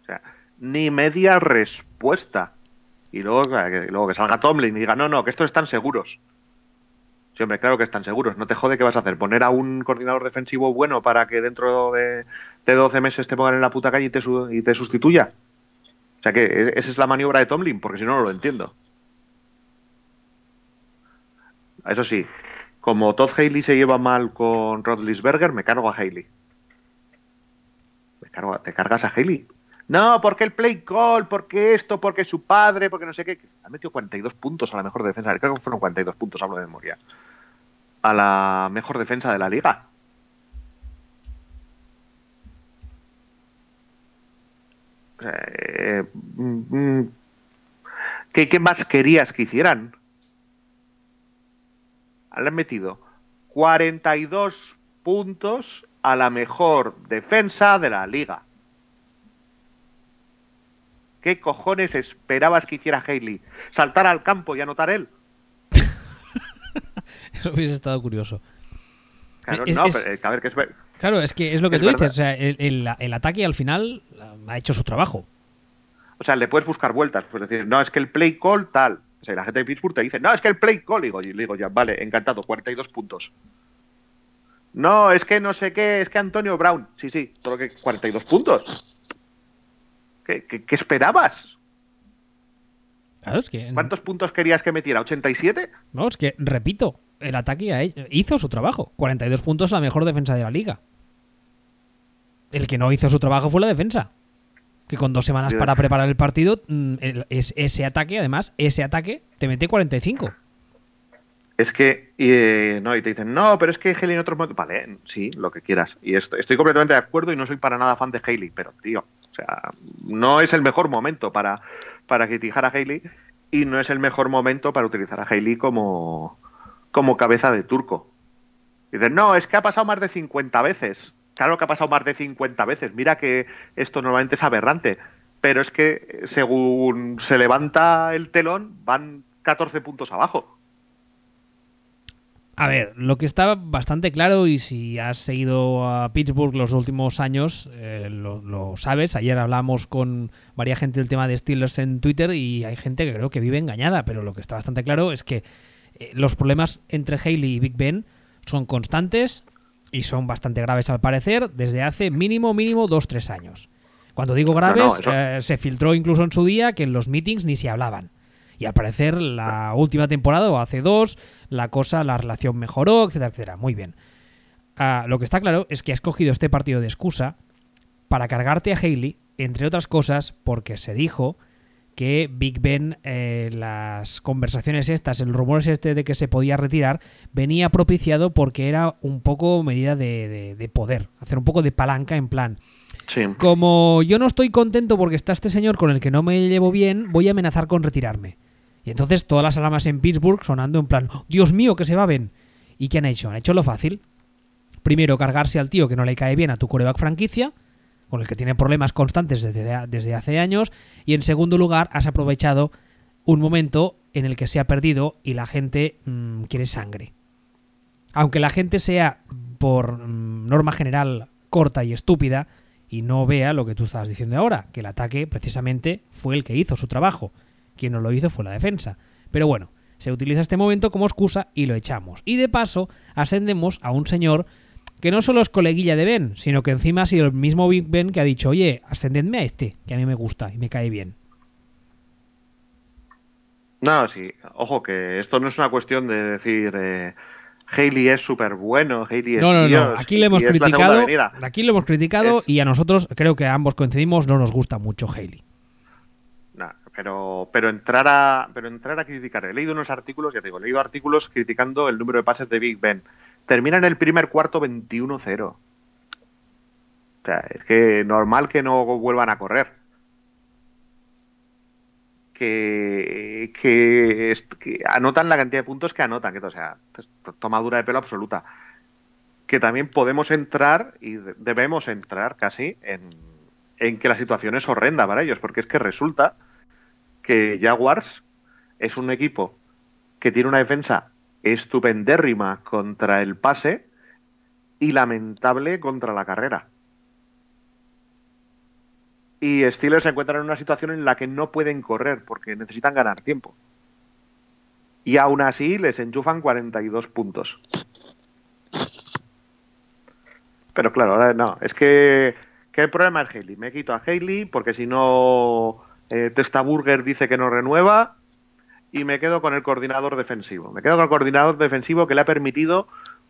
O sea, ni media respuesta. Y luego, que, que salga Tomlin y diga, no, no, que estos están seguros. Sí, hombre, claro que están seguros. No te jode qué vas a hacer. Poner a un coordinador defensivo bueno para que dentro de, de 12 meses te pongan en la puta calle y te, y te sustituya. O sea que esa es la maniobra de Tomlin, porque si no, no lo entiendo. Eso sí, como Todd Haley se lleva mal con Rodlisberger, me cargo a Haley. Me cargo, te cargas a Haley. No, porque el play call, porque esto, porque su padre, porque no sé qué. Ha metido 42 puntos a la mejor defensa. Creo que fueron 42 puntos, hablo de memoria. A la mejor defensa de la liga. Eh, ¿qué, ¿Qué más querías que hicieran? Le han metido 42 puntos a la mejor defensa de la liga. ¿Qué cojones esperabas que hiciera Haley? ¿Saltar al campo y anotar él? Eso hubiese estado curioso. Claro, Es- no, es- pero, eh, a ver, que es, Claro, es que es lo que Es tú verdad. dices. O sea, el, el- el ataque al final ha hecho su trabajo. O sea, le puedes buscar vueltas. Pues decir, no, es que el play call tal. O sea, la gente de Pittsburgh te dice, no, es que el play call. Y digo, y digo ya, vale, encantado, 42 puntos. No, es que no sé qué, es que Antonio Brown. Sí, sí, todo lo que 42 puntos. ¿Qué, qué- qué esperabas? Claro, es que. ¿Cuántos puntos querías que metiera? ¿87? No, es que, repito, el ataque hizo su trabajo. 42 puntos, la mejor defensa de la liga. El que no hizo su trabajo fue la defensa. Que con dos semanas para preparar el partido, mm, ese ataque, además, ese ataque te mete 45. Es que, eh, no, y te dicen, no, pero es que Haley en otros momentos. Vale, sí, lo que quieras. Y esto- estoy completamente de acuerdo y no soy para nada fan de Haley, pero, tío, o sea, no es el mejor momento para, para criticar a Haley y no es el mejor momento para utilizar a Haley como, como cabeza de turco. Y dicen, no, es que ha pasado más de 50 veces. Claro que ha pasado más de 50 veces. Mira que esto normalmente es aberrante. Pero es que eh, según se levanta el telón, van 14 puntos abajo. A ver, lo que está bastante claro, y si has seguido a Pittsburgh los últimos años, eh, lo, sabes. Ayer hablamos con varias gente del tema de Steelers en Twitter y hay gente que creo que vive engañada, pero lo que está bastante claro es que eh, los problemas entre Haley y Big Ben son constantes y son bastante graves al parecer desde hace mínimo, mínimo dos, tres años. Cuando digo graves, no, eso- eh, se filtró incluso en su día que en los meetings ni se hablaban. Y al parecer la última temporada o hace dos, la cosa, la relación mejoró, etcétera, etcétera. Muy bien. Ah, lo que está claro es que has cogido este partido de excusa para cargarte a Haley, entre otras cosas, porque se dijo que Big Ben, eh, las conversaciones estas, el rumor es este de que se podía retirar, venía propiciado porque era un poco medida de, de- de poder, hacer un poco de palanca en plan, Sí. como yo no estoy contento porque está este señor con el que no me llevo bien, voy a amenazar con retirarme. Y entonces todas las alarmas en Pittsburgh sonando en plan, "Oh, Dios mío, que se va Ben. ¿Y qué han hecho? Han hecho lo fácil. Primero, cargarse al tío que no le cae bien a tu coreback franquicia, con el que tiene problemas constantes desde, desde hace años. Y en segundo lugar, has aprovechado un momento en el que se ha perdido y la gente mm, quiere sangre. Aunque la gente sea, por mm, norma general, corta y estúpida, y no vea lo que tú estabas diciendo ahora, que el ataque precisamente fue el que hizo su trabajo. Quien no lo hizo fue la defensa. Pero bueno, se utiliza este momento como excusa y lo echamos. Y de paso, ascendemos a un señor que no solo es coleguilla de Ben, sino que encima ha sido el mismo Big Ben que ha dicho, oye, ascendedme a este, que a mí me gusta y me cae bien. No, sí. Ojo, que esto no es una cuestión de decir eh, Haley es súper bueno, Haley es No, no, no. Aquí le hemos criticado. Aquí lo hemos criticado Es- y a nosotros, creo que ambos coincidimos, no nos gusta mucho Haley. No, pero, pero entrar a pero entrar a criticar. He leído unos artículos, ya te digo, he leído artículos criticando el número de pases de Big Ben. Termina en el primer cuarto 21-0. O sea, es que normal que no vuelvan a correr. Que, que, anotan la cantidad de puntos que anotan. Que, o sea, es tomadura de pelo absoluta. Que también podemos entrar y de- debemos entrar casi en, en que la situación es horrenda para ellos, porque es que resulta que Jaguars es un equipo que tiene una defensa estupendérrima contra el pase y lamentable contra la carrera. Y Steelers se encuentran en una situación en la que no pueden correr porque necesitan ganar tiempo. Y aún así les enchufan 42 puntos. Pero claro, ahora no. Es que, el problema es Haley. Me quito a Haley porque si no, eh, Testaburger dice que no renueva y me quedo con el coordinador defensivo. Me quedo con el coordinador defensivo que le ha permitido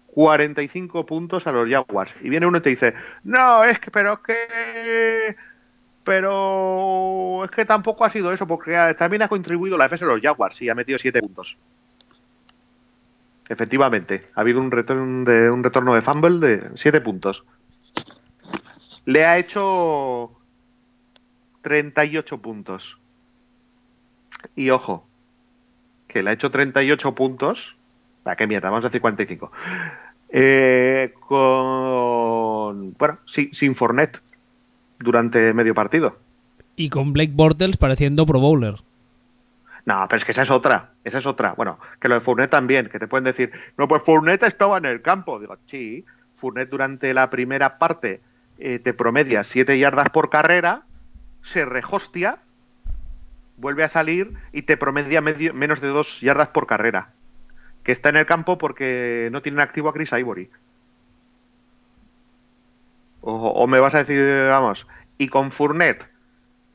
45 puntos a los Jaguars. Y viene uno y te dice, no, es que, pero es que... Pero es que tampoco ha sido eso, porque también ha contribuido la defensa de los Jaguars y ha metido 7 puntos. Efectivamente, ha habido un retorno de, un retorno de fumble de 7 puntos. Le ha hecho 38 puntos. Y ojo, que le ha hecho 38 puntos. ¿Para qué mierda? Vamos a decir 45. Eh, con. Bueno, sí, sin Fornet durante medio partido. Y con Blake Bortles pareciendo Pro Bowler. No, pero es que esa es otra, esa es otra. Bueno, que lo de Fournet también, que te pueden decir, no, pues Fournet estaba en el campo. Digo, sí, Fournet durante la primera parte eh, te promedia 7 yardas por carrera, se rehostia, vuelve a salir y te promedia menos de 2 yardas por carrera. Que está en el campo porque no tienen activo a Chris Ivory. O, o me vas a decir, vamos, y con Fournet,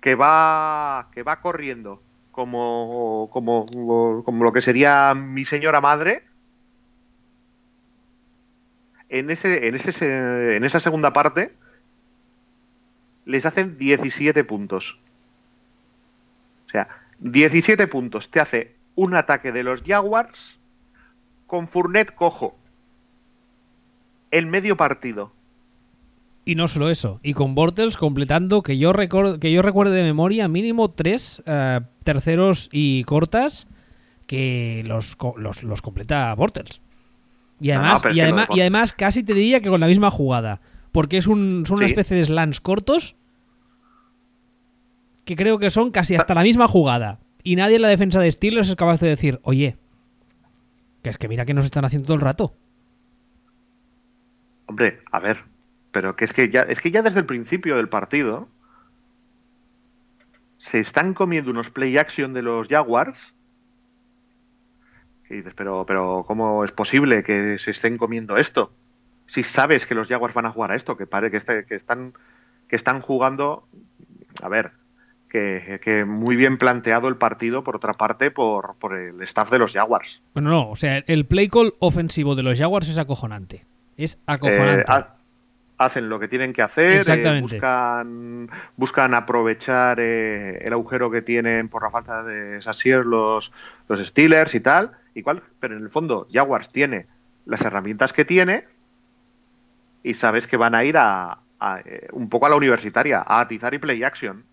que va, que va corriendo como, como, como lo que sería mi señora madre, en, ese, en, ese, en esa segunda parte les hacen 17 puntos. O sea, 17 puntos te hace un ataque de los Jaguars con Fournet cojo. El medio partido. Y no solo eso, y con Bortles completando, que yo, que yo recuerde de memoria, mínimo tres eh, terceros y cortas que los, los, completa Bortles. Y además, y, además, y además casi te diría que con la misma jugada. Porque es un, son una especie de slants cortos que creo que son casi hasta la misma jugada. Y nadie en la defensa de Steelers es capaz de decir, oye, que es que mira que nos están haciendo todo el rato. Hombre, a ver, pero que es que ya, es que ya desde el principio del partido se están comiendo unos play action de los Jaguars. Y dices, pero, pero ¿cómo es posible que se estén comiendo esto? Si sabes que los Jaguars van a jugar a esto, que parece que, este, que, están, que están jugando. A ver, que, que, muy bien planteado el partido, por otra parte, por, por el staff de los Jaguars. Bueno, no, o sea, el play call ofensivo de los Jaguars es acojonante. Es acojonante. Eh, hacen lo que tienen que hacer, eh, buscan, buscan aprovechar eh, el agujero que tienen por la falta de Sassier los, los Steelers y tal, igual, pero en el fondo Jaguars tiene las herramientas que tiene y sabes que van a ir a, eh, un poco a la universitaria, a atizar y play action.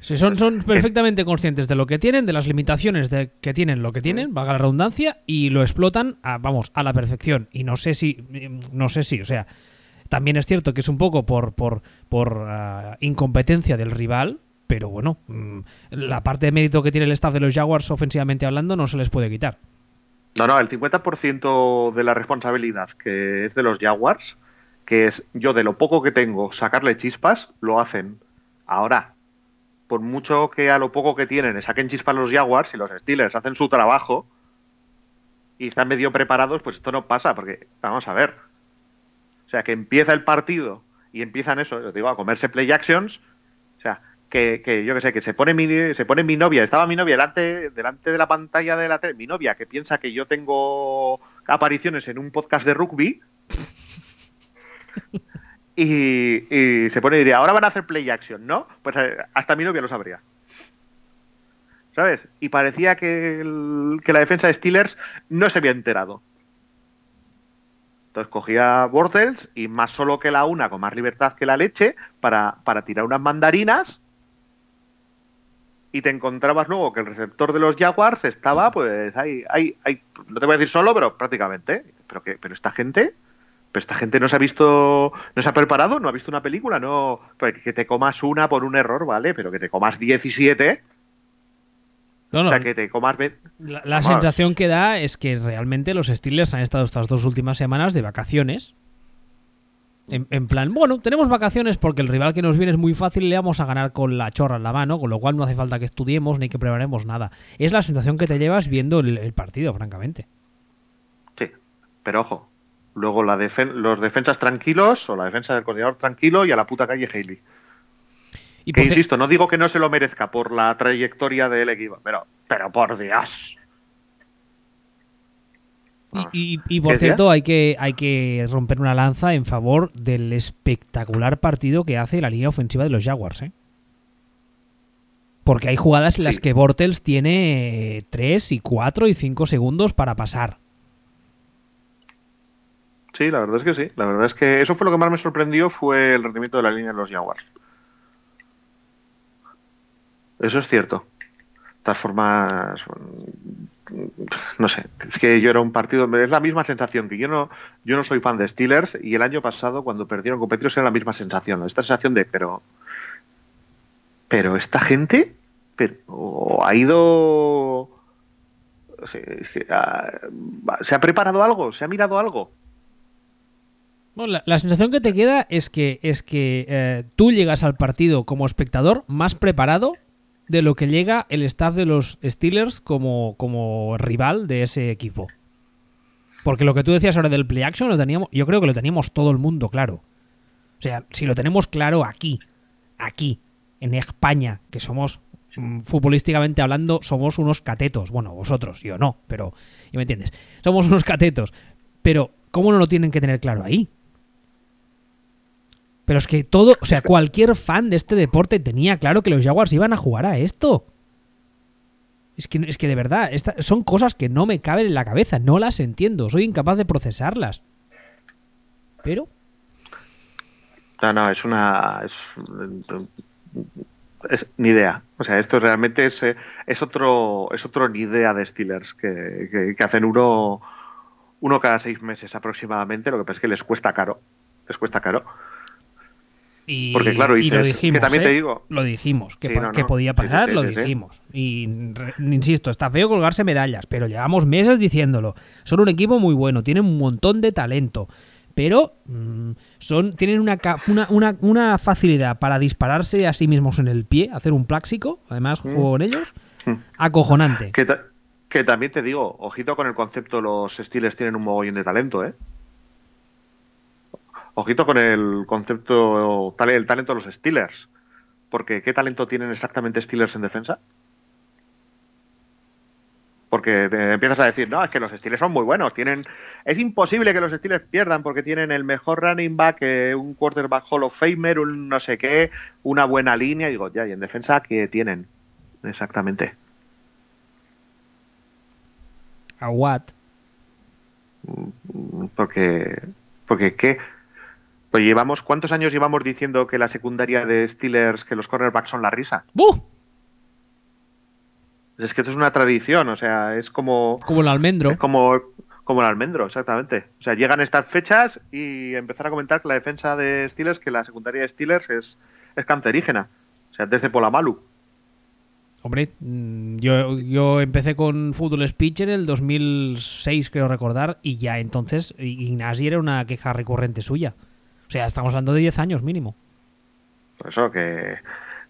Sí, son, son perfectamente conscientes de lo que tienen, de las limitaciones de que tienen lo que tienen, valga la redundancia, y lo explotan, a, vamos, a la perfección. Y no sé si, no sé si, o sea, también es cierto que es un poco por, por, por ah, incompetencia del rival, pero bueno, mm, la parte de mérito que tiene el staff de los Jaguars ofensivamente hablando no se les puede quitar. No, no, el 50% de la responsabilidad que es de los Jaguars, que es yo de lo poco que tengo sacarle chispas, lo hacen. Ahora, por mucho que a lo poco que tienen saquen chispas los Jaguars y los Steelers hacen su trabajo y están medio preparados, pues esto no pasa, porque vamos a ver, o sea, que empieza el partido y empiezan eso, yo digo, a comerse play actions. O sea, que, que yo que sé, que se pone mi, se pone mi novia, estaba mi novia delante, delante de la pantalla de la tele, mi novia que piensa que yo tengo apariciones en un podcast de rugby. y, se pone y diría, ahora van a hacer play action, ¿no? Pues eh, hasta mi novia lo sabría. ¿Sabes? Y parecía que, que la defensa de Steelers no se había enterado. Entonces cogía Bortles y más solo que la una, con más libertad que la leche, para, para tirar unas mandarinas. Y te encontrabas luego que el receptor de los Jaguars estaba, pues, ahí, ahí, ahí no te voy a decir solo, pero prácticamente. Pero que, pero esta gente, pero esta gente no se ha visto, no se ha preparado, no ha visto una película, no, pues que te comas una por un error, vale, pero que te comas 17 que te comas. La, sensación que da es que realmente los Steelers han estado estas dos últimas semanas de vacaciones. En, plan, bueno, tenemos vacaciones porque el rival que nos viene es muy fácil y le vamos a ganar con la chorra en la mano, con lo cual no hace falta que estudiemos ni que preparemos nada. Es la sensación que te llevas viendo el, partido, francamente. Sí, pero ojo, luego la los defensas tranquilos o la defensa del coordinador tranquilo y a la puta calle Haley. Y que insisto, no digo que no se lo merezca por la trayectoria del equipo, pero, pero por Dios. Y, por cierto, hay que, hay que romper una lanza en favor del espectacular partido que hace la línea ofensiva de los Jaguars. ¿eh? Porque hay jugadas en las que Bortels tiene 3 y 4 y 5 segundos para pasar. Sí, la verdad es que sí. La verdad es que eso fue lo que más me sorprendió, fue el rendimiento de la línea de los Jaguars. Eso es cierto. De todas formas, no sé, es que yo era un partido, es la misma sensación, que yo no, yo no soy fan de Steelers y el año pasado cuando perdieron competidos era la misma sensación, esta sensación de, pero, pero esta gente, pero ha ido... Ah, ¿Se ha preparado algo? ¿Se ha mirado algo? La, sensación que te queda es que, es que eh, tú llegas al partido como espectador más preparado de lo que llega el staff de los Steelers como, como rival de ese equipo. Porque lo que tú decías ahora del play action lo teníamos, yo creo que lo teníamos todo el mundo claro. O sea, si lo tenemos claro aquí, aquí, en España, que somos mm, futbolísticamente hablando, somos unos catetos. Bueno, vosotros, yo no, pero ¿y me entiendes? Somos unos catetos. Pero, ¿cómo no lo tienen que tener claro ahí? Pero es que todo, o sea, cualquier fan de este deporte tenía claro que los Jaguars iban a jugar a esto. Es que, es que de verdad, son cosas que no me caben en la cabeza, no las entiendo, soy incapaz de procesarlas. Pero... No, no, es una... Es, ni idea. O sea, esto realmente es, es otro es otro ni idea de Steelers que, que hacen uno, uno cada seis meses aproximadamente. Lo que pasa es que les cuesta caro. Les cuesta caro. Y, Porque claro, lo dijimos, que también te ¿eh? digo. Lo dijimos, que, podía pasar, lo dijimos. Y insisto, está feo colgarse medallas, pero llevamos meses diciéndolo. Son un equipo muy bueno, tienen un montón de talento, pero mm, son tienen una, una, una, facilidad para dispararse a sí mismos en el pie, hacer un pláxico, además mm. juego con ellos, mm. acojonante. Que, que también te digo, ojito con el concepto, los Steelers tienen un mogollón de talento, ¿eh? Ojito con el concepto, el talento de los Steelers. Porque ¿qué talento tienen exactamente Steelers en defensa? Porque empiezas a decir, no, es que los Steelers son muy buenos. Tienen, es imposible que los Steelers pierdan porque tienen el mejor running back, eh, un quarterback Hall of Famer, un no sé qué, una buena línea. Y digo, ya, y en defensa, ¿qué tienen? Exactamente. ¿A what? Mm, porque, porque ¿qué? Pues llevamos, ¿cuántos años llevamos diciendo que la secundaria de Steelers, que los cornerbacks son la risa? ¡Buh! Es que esto es una tradición, o sea, es como... Como el almendro. como, como el almendro, exactamente. O sea, llegan estas fechas y empezar a comentar que la defensa de Steelers, que la secundaria de Steelers es, es cancerígena. O sea, desde Polamalu. Hombre, mm, yo, yo empecé con Fútbol Speech en el 2006, creo recordar, y ya entonces Ignasi era una queja recurrente suya. O sea, estamos hablando de 10 años mínimo. Por eso que,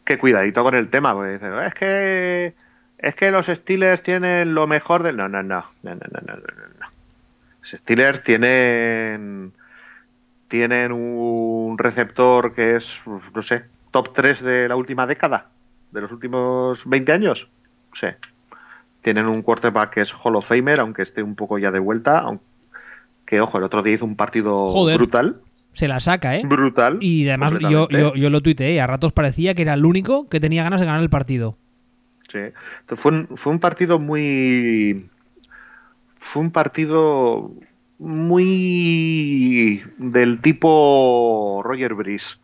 que cuidadito con el tema, porque es que es que los Steelers tienen lo mejor del. No, no, no, no, no, no, no, no. Los Steelers tienen tienen un receptor que es, no sé, top 3 de la última década, de los últimos 20 años. Sí. Tienen un quarterback que es Hall of Famer, aunque esté un poco ya de vuelta. Aunque, que, ojo, el otro día hizo un partido brutal se la saca, ¿eh? Brutal. Y además yo, yo, lo tuiteé, a ratos parecía que era el único que tenía ganas de ganar el partido. Sí, fue un, fue un partido muy... Fue un partido muy del tipo Roger Brice.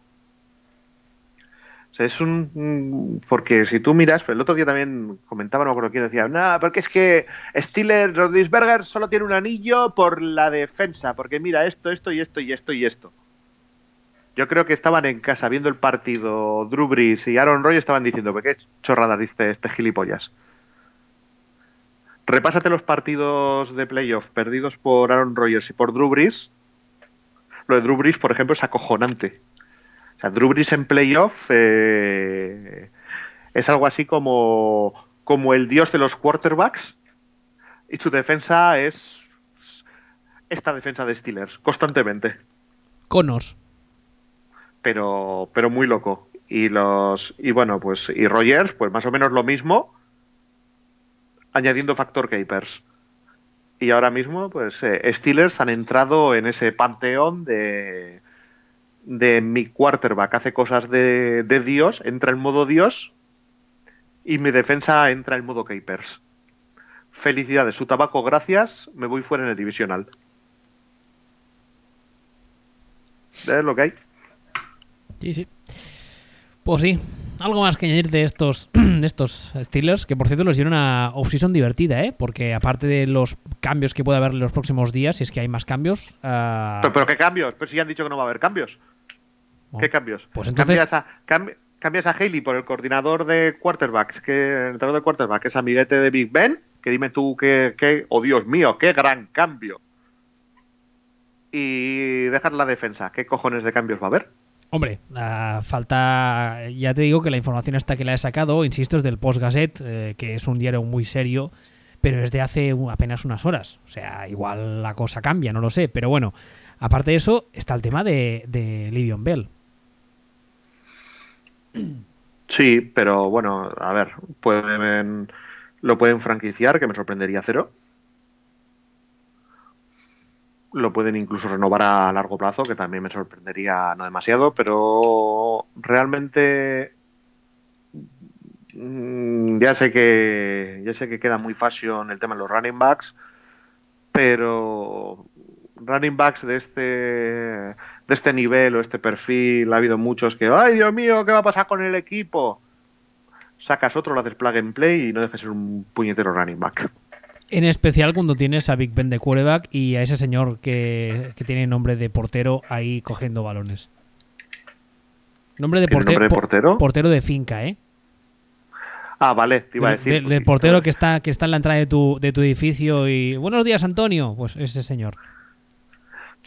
Es un. Porque si tú miras, el otro día también comentaba, no me acuerdo quién decía, no, porque es que Stiller Rodisberger solo tiene un anillo por la defensa, porque mira esto, esto y esto y esto y esto. Yo creo que estaban en casa viendo el partido Drew Brees y Aaron Rodgers estaban diciendo, qué chorrada dice este gilipollas. Repásate los partidos de playoff perdidos por Aaron Rodgers y por Drew Brees. Lo de Drew Brees, por ejemplo, es acojonante. O sea, Drew Brees en playoff eh, es algo así como, como el dios de los quarterbacks y su defensa es esta defensa de Steelers, constantemente. Conos pero, pero muy loco. Y los y bueno, pues y Rogers, pues más o menos lo mismo, añadiendo factor capers. Y ahora mismo, pues eh, Steelers han entrado en ese panteón de de mi quarterback hace cosas de, de Dios, entra en modo Dios y mi defensa entra en modo capers. Felicidades, su tabaco, gracias, me voy fuera en el divisional. Es lo que hay. Sí, sí. Pues sí. Algo más que añadir de estos, de estos Steelers, que por cierto los dieron una off-season divertida, ¿eh? Porque aparte de los cambios que puede haber en los próximos días, si es que hay más cambios. Uh... ¿Pero, qué cambios? Pues si ya han dicho que no va a haber cambios. ¿Qué cambios? Pues entonces. cambias a Haley por el coordinador de quarterbacks, que el entrenador de quarterbacks es amiguete de Big Ben, que dime tú que, que, oh Dios mío, qué gran cambio. Y dejar la defensa, ¿qué cojones de cambios va a haber? Hombre, falta. Ya te digo que la información hasta que la he sacado, insisto, es del Post Gazette, eh, que es un diario muy serio, pero es de hace apenas unas horas. O sea, igual la cosa cambia, no lo sé. Pero bueno, aparte de eso, está el tema de, de Livion Bell. Sí, pero bueno, a ver, pueden, lo pueden franquiciar, que me sorprendería cero. Lo pueden incluso renovar a largo plazo, que también me sorprendería no demasiado, pero realmente mm, ya sé que ya sé que queda muy fashion el tema de los running backs, pero running backs de este de este nivel o este perfil ha habido muchos que ay Dios mío qué va a pasar con el equipo sacas otro lo haces plug and play y no dejes ser un puñetero running back en especial cuando tienes a Big Ben de quarterback y a ese señor que, tiene nombre de portero ahí cogiendo balones. Nombre de, portero, portero? de finca, ¿eh? Ah, vale, te iba a decir. De, portero que está, que está en la entrada de tu, de tu edificio y. Buenos días, Antonio. Pues ese señor.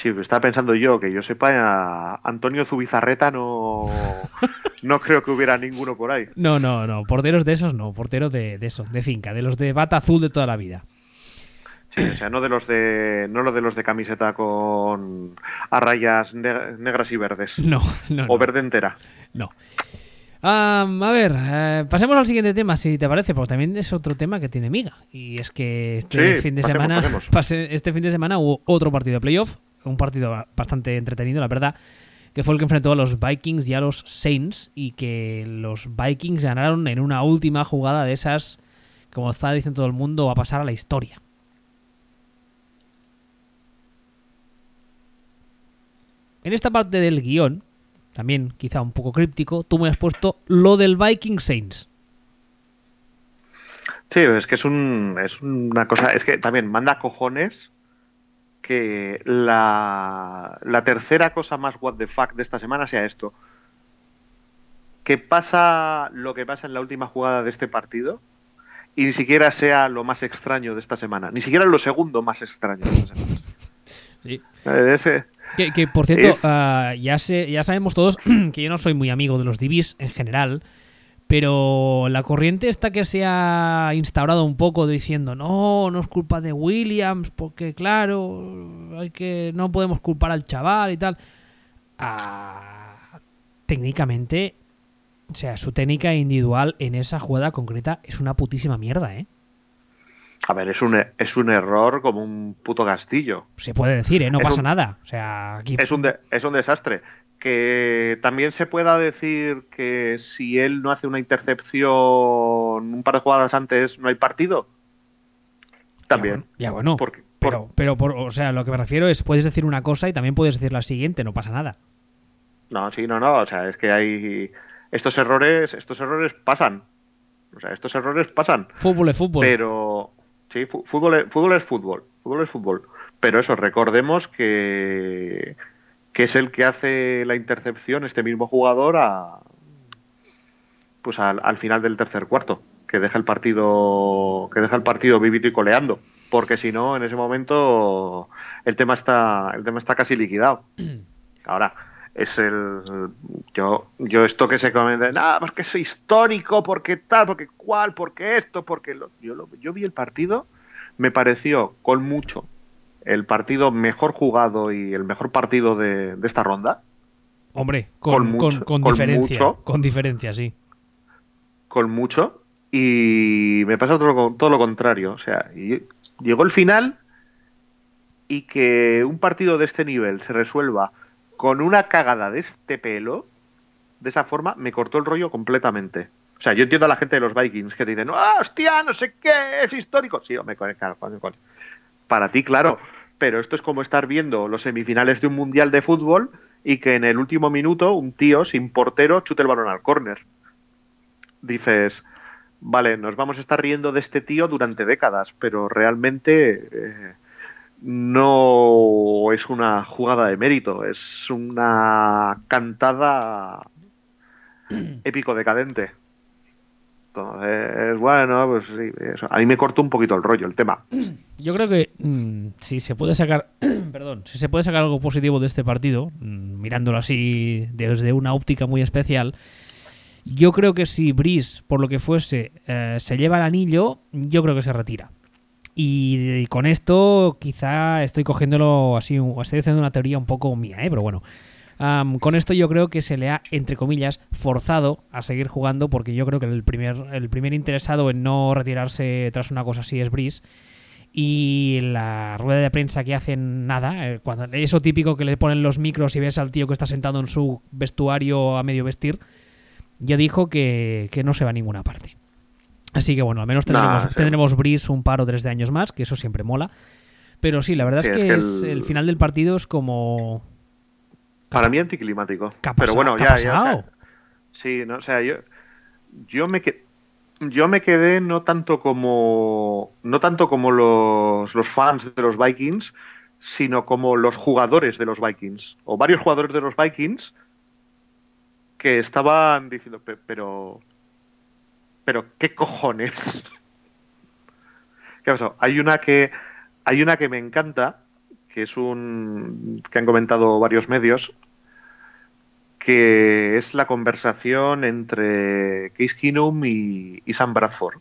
Sí, estaba pensando yo, que yo sepa, Antonio Zubizarreta no, no creo que hubiera ninguno por ahí. No, no, no, porteros de esos no, porteros de, de esos, de finca, de los de bata azul de toda la vida. Sí, o sea, no de los de no lo de los de camiseta con a rayas negras y verdes. No, no. O verde entera. No. a ver, eh, pasemos al siguiente tema, si te parece, porque también es otro tema que tiene miga. Y es que este fin de semana, este fin de semana hubo otro partido de playoff un partido bastante entretenido, la verdad, que fue el que enfrentó a los Vikings y a los Saints y que los Vikings ganaron en una última jugada de esas, como está diciendo todo el mundo, va a pasar a la historia. En esta parte del guion, también quizá un poco críptico, tú me has puesto lo del Viking Saints. Sí, es que es, un, es una cosa, es que también manda cojones que la, tercera cosa más what the fuck de esta semana sea esto. Que pasa lo que pasa en la última jugada de este partido y ni siquiera sea lo más extraño de esta semana. Ni siquiera lo segundo más extraño de esta semana. Sí. Que, por cierto, ah, ya, ya sabemos todos que yo no soy muy amigo de los divis en general, pero la corriente esta que se ha instaurado un poco diciendo, no, no es culpa de Williams, porque claro, hay que no podemos culpar al chaval y tal. Ah, técnicamente, o sea, su técnica individual en esa jugada concreta es una putísima mierda, ¿eh? A ver, es un, es un error como un puto castillo. Se puede decir, ¿eh? No pasa nada. O sea, aquí... es, un es un desastre que también se pueda decir que si él no hace una intercepción un par de jugadas antes no hay partido. También. Ya bueno. pero, pero por, o sea, lo que me refiero es, puedes decir una cosa y también puedes decir la siguiente, no pasa nada. No, sí, no, no. O sea, es que hay estos errores, estos errores pasan. O sea, estos errores pasan. Fútbol es fútbol. Pero sí, fútbol fútbol es fútbol. Fútbol es fútbol. Pero eso, recordemos que que es el que hace la intercepción, este mismo jugador, a, pues al, final del tercer cuarto, que deja el partido, que deja el partido vivito y coleando, porque si no, en ese momento el tema está, el tema está casi liquidado. Ahora, es el yo yo esto que se comenta nada porque es histórico porque tal porque cual porque esto porque lo, yo lo, yo vi el partido me pareció con mucho el partido mejor jugado y el mejor partido de, esta ronda. Hombre, con, con, diferencia. con diferencia, sí. Con mucho. Y me pasa todo, todo lo contrario. O sea, llegó el final y que un partido de este nivel se resuelva con una cagada de este pelo, de esa forma, me cortó el rollo completamente. O sea, yo entiendo a la gente de los Vikings que dicen, ¡ah, hostia, no sé qué, es histórico! Sí, me conecta, para ti, claro, pero esto es como estar viendo los semifinales de un mundial de fútbol y que en el último minuto un tío sin portero chute el balón al córner. Dices, vale, nos vamos a estar riendo de este tío durante décadas, pero realmente eh, no es una jugada de mérito, es una cantada épico decadente. Entonces, bueno, pues sí, eso. a mí me cortó un poquito el rollo el tema. Yo creo que mm, si se puede sacar, perdón, si se puede sacar algo positivo de este partido, mm, mirándolo así desde una óptica muy especial, yo creo que si Brice, por lo que fuese, eh, se lleva el anillo, yo creo que se retira. Y, con esto quizá estoy cogiéndolo así, estoy haciendo una teoría un poco mía, ¿eh? pero bueno. Con esto yo creo que se le ha, entre comillas, forzado a seguir jugando porque yo creo que el primer, el primer interesado en no retirarse tras una cosa así es Brice. Y la rueda de prensa que hacen nada, eh, cuando, eso típico que le ponen los micros y ves al tío que está sentado en su vestuario a medio vestir, ya dijo que, no se va a ninguna parte. Así que bueno, al menos tendremos, tendremos Breeze un par o tres de años más, que eso siempre mola. Pero sí, la verdad es que, el... final del partido es como. Para mí anticlimático. Pero bueno, ya, ya. Sí, no, o sea, yo, yo me yo me quedé no tanto como no tanto como los, los fans de los Vikings, sino como los jugadores de los Vikings o varios jugadores de los Vikings que estaban diciendo, pero, pero, ¿qué cojones? ¿Qué pasó? Hay una que, hay una que me encanta, que es un, que han comentado varios medios, que es la conversación entre Case Keenum y, Sam Bradford,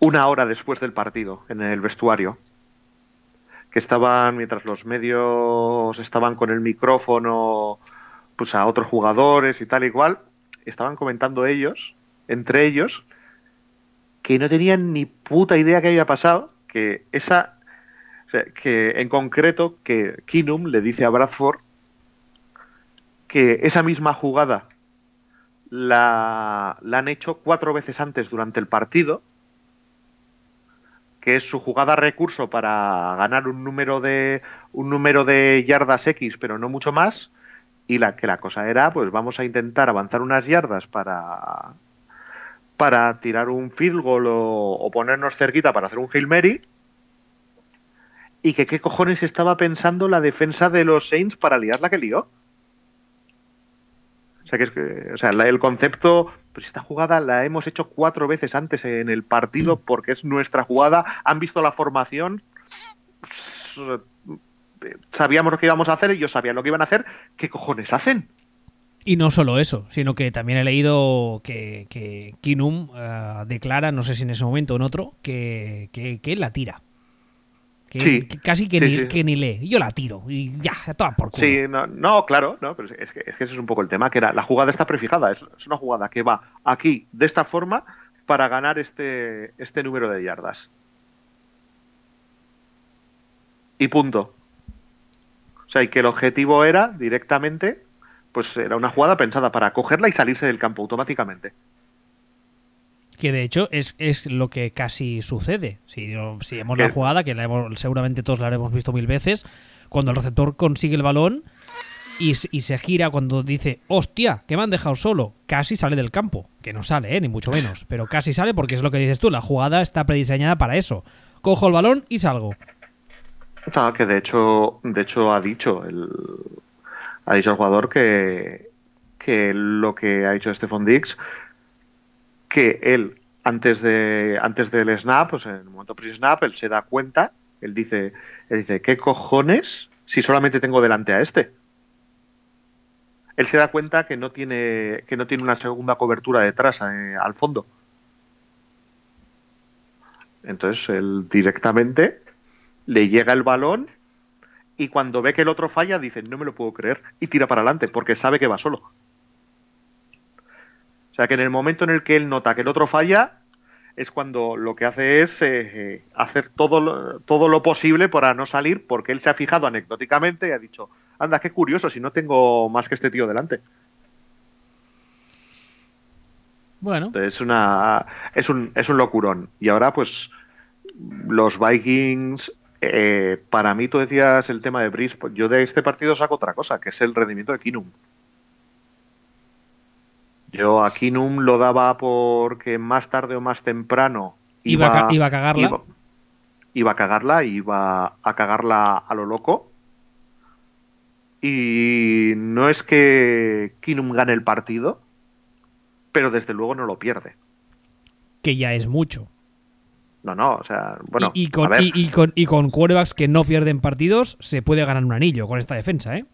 una hora después del partido, en el vestuario que estaban, mientras los medios estaban con el micrófono pues a otros jugadores y tal y cual, estaban comentando ellos, entre ellos, que no tenían ni puta idea que había pasado, que esa, que en concreto, que Kinum le dice a Bradford que esa misma jugada la, la han hecho cuatro veces antes durante el partido, que es su jugada recurso para ganar un número de un número de yardas X, pero no mucho más, y la que la cosa era, pues vamos a intentar avanzar unas yardas para para tirar un field goal o, ponernos cerquita para hacer un Hail Mary y que qué cojones estaba pensando la defensa de los Saints para liar la que lió. O sea, que es que, o sea, el concepto, pues esta jugada la hemos hecho cuatro veces antes en el partido porque es nuestra jugada, han visto la formación, sabíamos lo que íbamos a hacer, ellos sabían lo que iban a hacer, ¿qué cojones hacen? Y no solo eso, sino que también he leído que, que Kinum eh, declara, no sé si en ese momento o en otro, que, que, la tira. Que, casi que, ni, que ni lee. Yo la tiro y ya, toda por culo. Sí, no, claro, no, pero es que, ese es un poco el tema, que era, la jugada está prefijada, es, es, una jugada que va aquí de esta forma para ganar este, este número de yardas. Y punto. O sea, y que el objetivo era directamente, pues era una jugada pensada para cogerla y salirse del campo automáticamente. Que de hecho es, es lo que casi sucede. Si, si vemos la jugada, que la seguramente todos la hemos visto mil veces, cuando el receptor consigue el balón y, y, se gira cuando dice, hostia, que me han dejado solo, casi sale del campo. Que no sale, ¿eh? ni mucho menos, pero casi sale porque es lo que dices tú, la jugada está prediseñada para eso. Cojo el balón y salgo que de hecho, de hecho ha dicho el, ha dicho el jugador que, que lo que ha dicho Stephon Dix, que él antes de antes del snap, pues en el momento pre-snap, él se da cuenta, él dice, él dice, ¿qué cojones si solamente tengo delante a este? Él se da cuenta que no tiene que no tiene una segunda cobertura detrás eh, al fondo. Entonces él directamente le llega el balón y cuando ve que el otro falla dice, no me lo puedo creer, y tira para adelante, porque sabe que va solo. O sea que en el momento en el que él nota que el otro falla, es cuando lo que hace es eh, eh, hacer todo lo, todo lo posible para no salir, porque él se ha fijado anecdóticamente y ha dicho, anda, qué curioso, si no tengo más que este tío delante. Bueno. Es, una, es, un, es un locurón. Y ahora, pues, los Vikings eh, para mí, tú decías el tema de Brice, pues yo de este partido saco otra cosa, que es el rendimiento de Kinum. Yo a Kinum lo daba porque más tarde o más temprano iba, a, cagarla. Iba, a cagarla, iba a cagarla a lo loco. Y no es que Kinum gane el partido, pero desde luego no lo pierde. Que ya es mucho. No, no, o sea, bueno. Y, con, a ver, y, y con, y con quarterbacks que no pierden partidos, se puede ganar un anillo con esta defensa, ¿eh?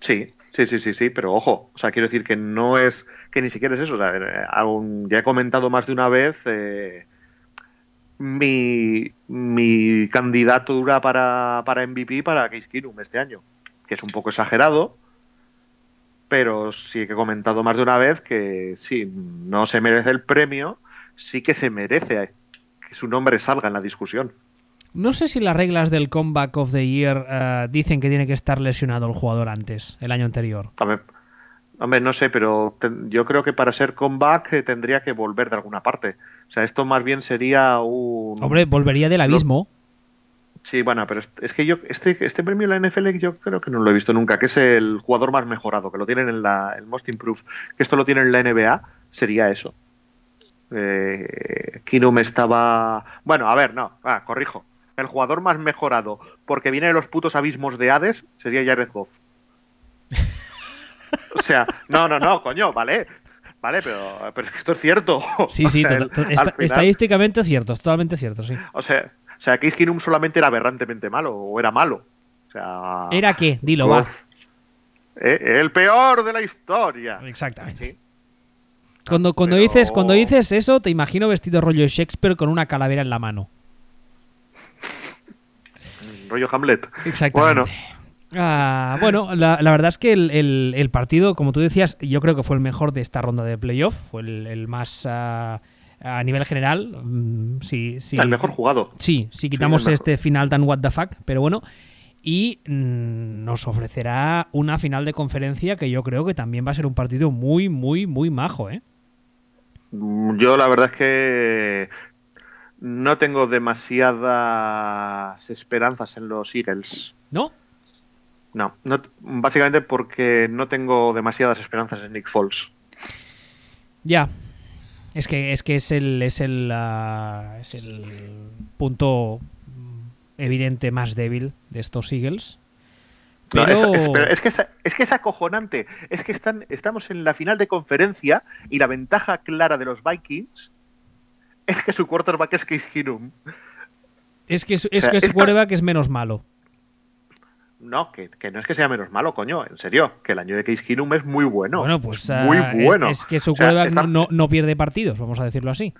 Sí, sí, sí, sí, sí, pero ojo, o sea, quiero decir que no es, que ni siquiera es eso, o sea, aún ya he comentado más de una vez, eh, mi, mi candidatura para, para MVP para Case Keenum este año, que es un poco exagerado, pero sí que he comentado más de una vez que sí, no se merece el premio, sí que se merece que su nombre salga en la discusión. No sé si las reglas del Comeback of the Year eh, dicen que tiene que estar lesionado el jugador antes, el año anterior. Hombre, hombre, no sé, pero ten- yo creo que para ser comeback eh, tendría que volver de alguna parte. O sea, esto más bien sería un... Hombre, volvería del abismo. Sí, bueno, pero es, es que yo este, este premio en la NFL yo creo que no lo he visto nunca, que es el jugador más mejorado, que lo tienen en la el Most Improved, que esto lo tienen en la NBA, sería eso. Eh, Keenum estaba... Bueno, a ver, no, ah, corrijo. El jugador más mejorado, porque viene de los putos abismos de Hades, sería Jared Goff. O sea, no, no, no, coño, vale. Vale, pero, pero esto es cierto. Sí, sí, O sea, to- estadísticamente cierto, es totalmente cierto, sí. o sea, o sea, Case Keenum solamente era aberrantemente malo, o era malo. O sea, ¿Era qué? Dilo, va. Uf. Eh, el peor de la historia. Exactamente. Sí. Cuando, cuando, Pero- dices, cuando dices eso, te imagino vestido rollo Shakespeare con una calavera en la mano. Rollo Hamlet. Exactamente. Bueno. Ah, bueno, la, la verdad es que el, el- el partido, como tú decías, yo creo que fue el mejor de esta ronda de playoff. Fue el, el más ah, a nivel general. mm, sí, sí. El mejor jugado. Sí, si quitamos este final tan what the fuck, pero bueno. Y mm, nos ofrecerá una final de conferencia que yo creo que también va a ser un partido muy, muy, muy majo, ¿eh? Mm, Yo la verdad es que no tengo demasiadas esperanzas en los Eagles. ¿No? No, no básicamente porque no tengo demasiadas esperanzas en Nick Foles. Ya. Es que es que es el es el ah, es el punto evidente más débil de estos Eagles. No, Pero, es, es que es, es que es acojonante. Es que están, estamos en la final de conferencia y la ventaja clara de los Vikings es que su quarterback es Case Keenum. es que su- es sea, que su quarterback es menos malo. No, que, que no es que sea menos malo, coño. En serio, que el año de Case Keenum es muy bueno. bueno, pues es muy es- bueno. Es, que su O sea, quarterback no, no- no pierde partidos, vamos a decirlo así.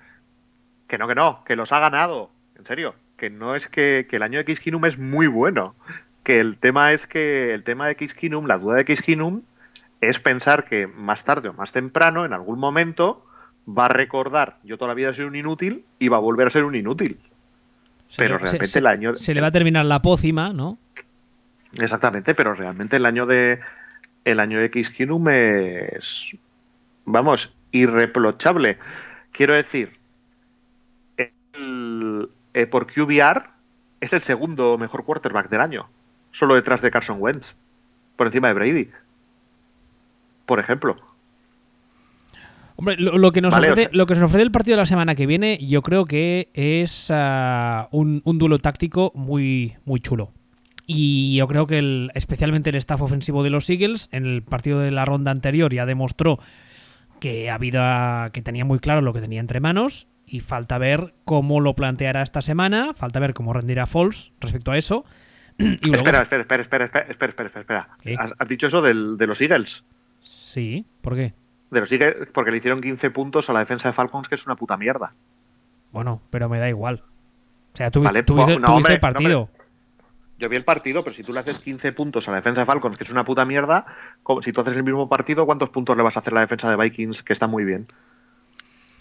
Que no, que no, que los ha ganado. En serio, que no es que, que el año de Case Keenum es muy bueno. Que el tema es que el tema de Case Keenum, la duda de Case Keenum, es pensar que más tarde o más temprano, en algún momento, va a recordar, yo toda la vida he sido un inútil y va a volver a ser un inútil. Se Pero le- realmente se, el año- se le va a terminar la pócima, ¿no? Exactamente, pero realmente el año de el año de Case Keenum es vamos, irreprochable. Quiero decir, el- eh, por QBR es el segundo mejor quarterback del año, solo detrás de Carson Wentz, por encima de Brady. Por ejemplo. Lo, que nos ofrece, el partido de la semana que viene, yo creo que es ah, un, duelo táctico muy, muy chulo. Y yo creo que especialmente el staff ofensivo de los Eagles, en el partido de la ronda anterior, ya demostró que había, ah, que tenía muy claro lo que tenía entre manos. Y falta ver cómo lo planteará esta semana, falta ver cómo rendirá Falls respecto a eso. Y espera, espera, espera, espera, espera, espera, espera, espera. ¿Has, ¿Has, dicho eso del, de los Eagles? Sí, ¿por qué? De los Eagles, porque le hicieron 15 puntos a la defensa de Falcons, que es una puta mierda. Bueno, pero me da igual. O sea, tú, Vale, tú viste- pues, no, hombre, el partido. Yo vi el partido, pero si tú le haces 15 puntos a la defensa de Falcons, que es una puta mierda, como- si tú haces el mismo partido, ¿cuántos puntos le vas a hacer a la defensa de Vikings, que está muy bien?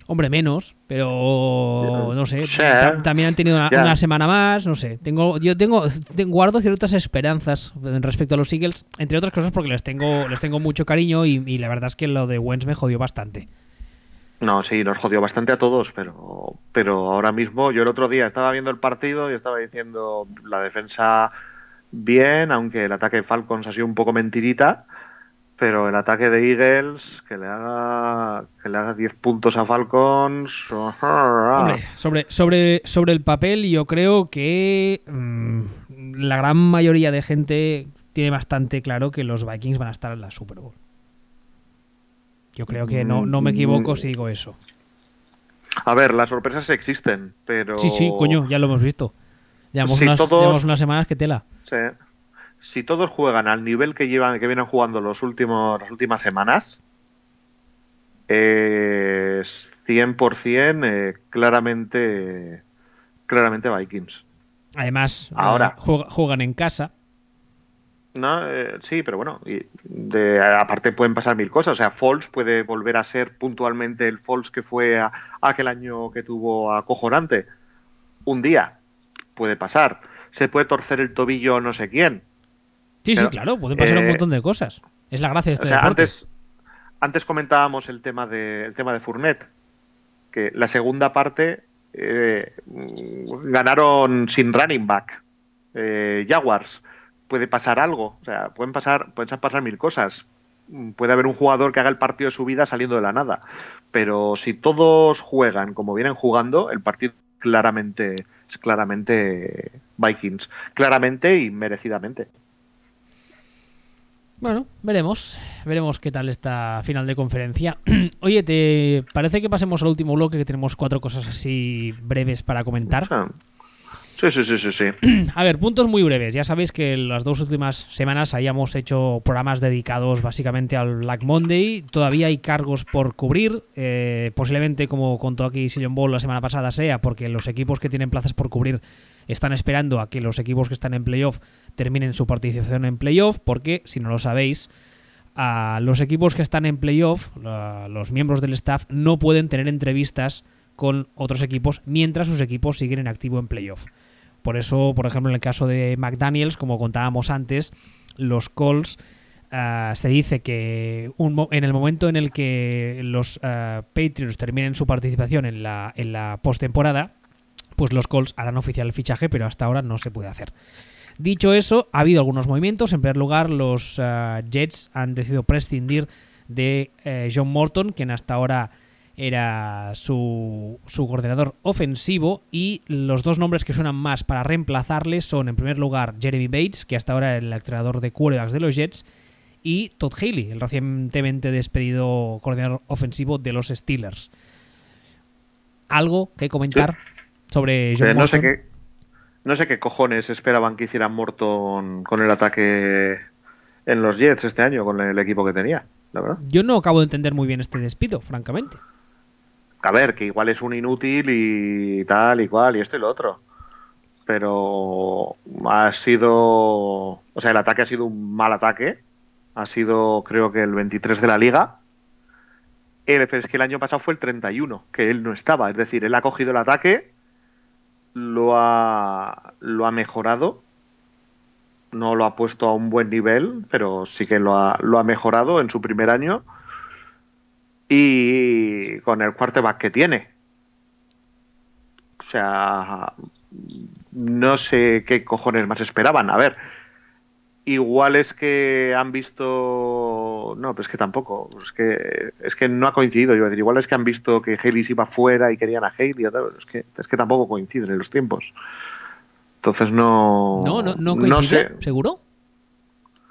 Hombre, menos, pero no sé. Sí. También han tenido una, semana más, no sé. Tengo, yo tengo, tengo- guardo ciertas esperanzas respecto a los Eagles, entre otras cosas porque les tengo, les tengo mucho cariño y, y la verdad es que lo de Wentz me jodió bastante. No, sí, nos jodió bastante a todos, pero, pero ahora mismo, yo el otro día estaba viendo el partido y estaba diciendo la defensa bien, aunque el ataque de Falcons ha sido un poco mentirita, pero el ataque de Eagles, que le haga, que le haga 10 puntos a Falcons. Hombre, sobre, sobre, sobre el papel yo creo que mm, la gran mayoría de gente tiene bastante claro que los Vikings van a estar en la Super Bowl. Yo creo que no, no me equivoco si digo eso. A ver, las sorpresas existen, pero. Sí, sí, coño, ya lo hemos visto. Llevamos, Si unas, todos- llevamos unas semanas que tela. Sí. Si todos juegan al nivel que llevan, que vienen jugando los últimos, las últimas semanas, es 100% eh, claramente, claramente Vikings. Además, Ahora. eh, juega- juegan en casa. No, eh, sí, pero bueno, y de, aparte pueden pasar mil cosas. O sea, Falls puede volver a ser puntualmente el Falls que fue a- aquel año que tuvo acojonante. Un día puede pasar. Se puede torcer el tobillo no sé quién. Sí, sí, claro, pueden pasar un eh, montón de cosas. Es la gracia de este O sea, deporte. antes, antes comentábamos el tema de el tema de Fournet, que la segunda parte eh, ganaron sin running back. Eh, Jaguars puede pasar algo, o sea, pueden pasar pueden pasar mil cosas. Puede haber un jugador que haga el partido de su vida saliendo de la nada, pero si todos juegan como vienen jugando, el partido claramente es claramente Vikings, claramente y merecidamente. Bueno, veremos. Veremos qué tal esta final de conferencia. Oye, ¿te parece que pasemos al último bloque que tenemos cuatro cosas así breves para comentar? Sí, sí, sí, sí, sí. A ver, puntos muy breves. Ya sabéis que las dos últimas semanas hayamos hecho programas dedicados básicamente al Black Monday. Todavía hay cargos por cubrir. eh, posiblemente, como contó aquí Sillon Ball la semana pasada, sea porque los equipos que tienen plazas por cubrir están esperando a que los equipos que están en playoff terminen su participación en playoff. Porque, si no lo sabéis, a los equipos que están en playoff, la- los miembros del staff, no pueden tener entrevistas con otros equipos mientras sus equipos siguen en activo en playoff. Por eso, por ejemplo, en el caso de McDaniels, como contábamos antes, los Colts ah, se dice que en el momento en el que los ah, Patriots terminen su participación en la, en la postemporada, pues los Colts harán oficial el fichaje, pero hasta ahora no se puede hacer. Dicho eso, ha habido algunos movimientos. En primer lugar, los ah, Jets han decidido prescindir de eh, John Morton, quien hasta ahora era su, su coordinador ofensivo y los dos nombres que suenan más para reemplazarle son en primer lugar Jeremy Bates, que hasta ahora era el entrenador de quarterbacks de los Jets, y Todd Haley, el recientemente despedido coordinador ofensivo de los Steelers. ¿Algo que comentar sobre John Eh, no sé qué no sé qué cojones esperaban que hiciera Morton con el ataque en los Jets este año con el equipo que tenía, la verdad. Yo no acabo de entender muy bien este despido, francamente. A ver, que igual es un inútil y tal y y esto y lo otro. Pero ha sido, o sea, el ataque ha sido un mal ataque. Ha sido, creo que el 23 de la liga. El, es que el año pasado fue el 31, que él no estaba. Es decir, él ha cogido el ataque, lo ha, lo ha mejorado. No lo ha puesto a un buen nivel, pero sí que lo ha, lo ha mejorado en su primer año y con el quarterback que tiene. O sea, no sé qué cojones más esperaban. A ver, igual es que han visto. No, pero es que tampoco. Es que, es que no ha coincidido. Yo decir, igual es que han visto que Haley se iba fuera y querían a Haley. Es que, es que tampoco coinciden en los tiempos. Entonces no. No, no, no coincide, sé. ¿seguro?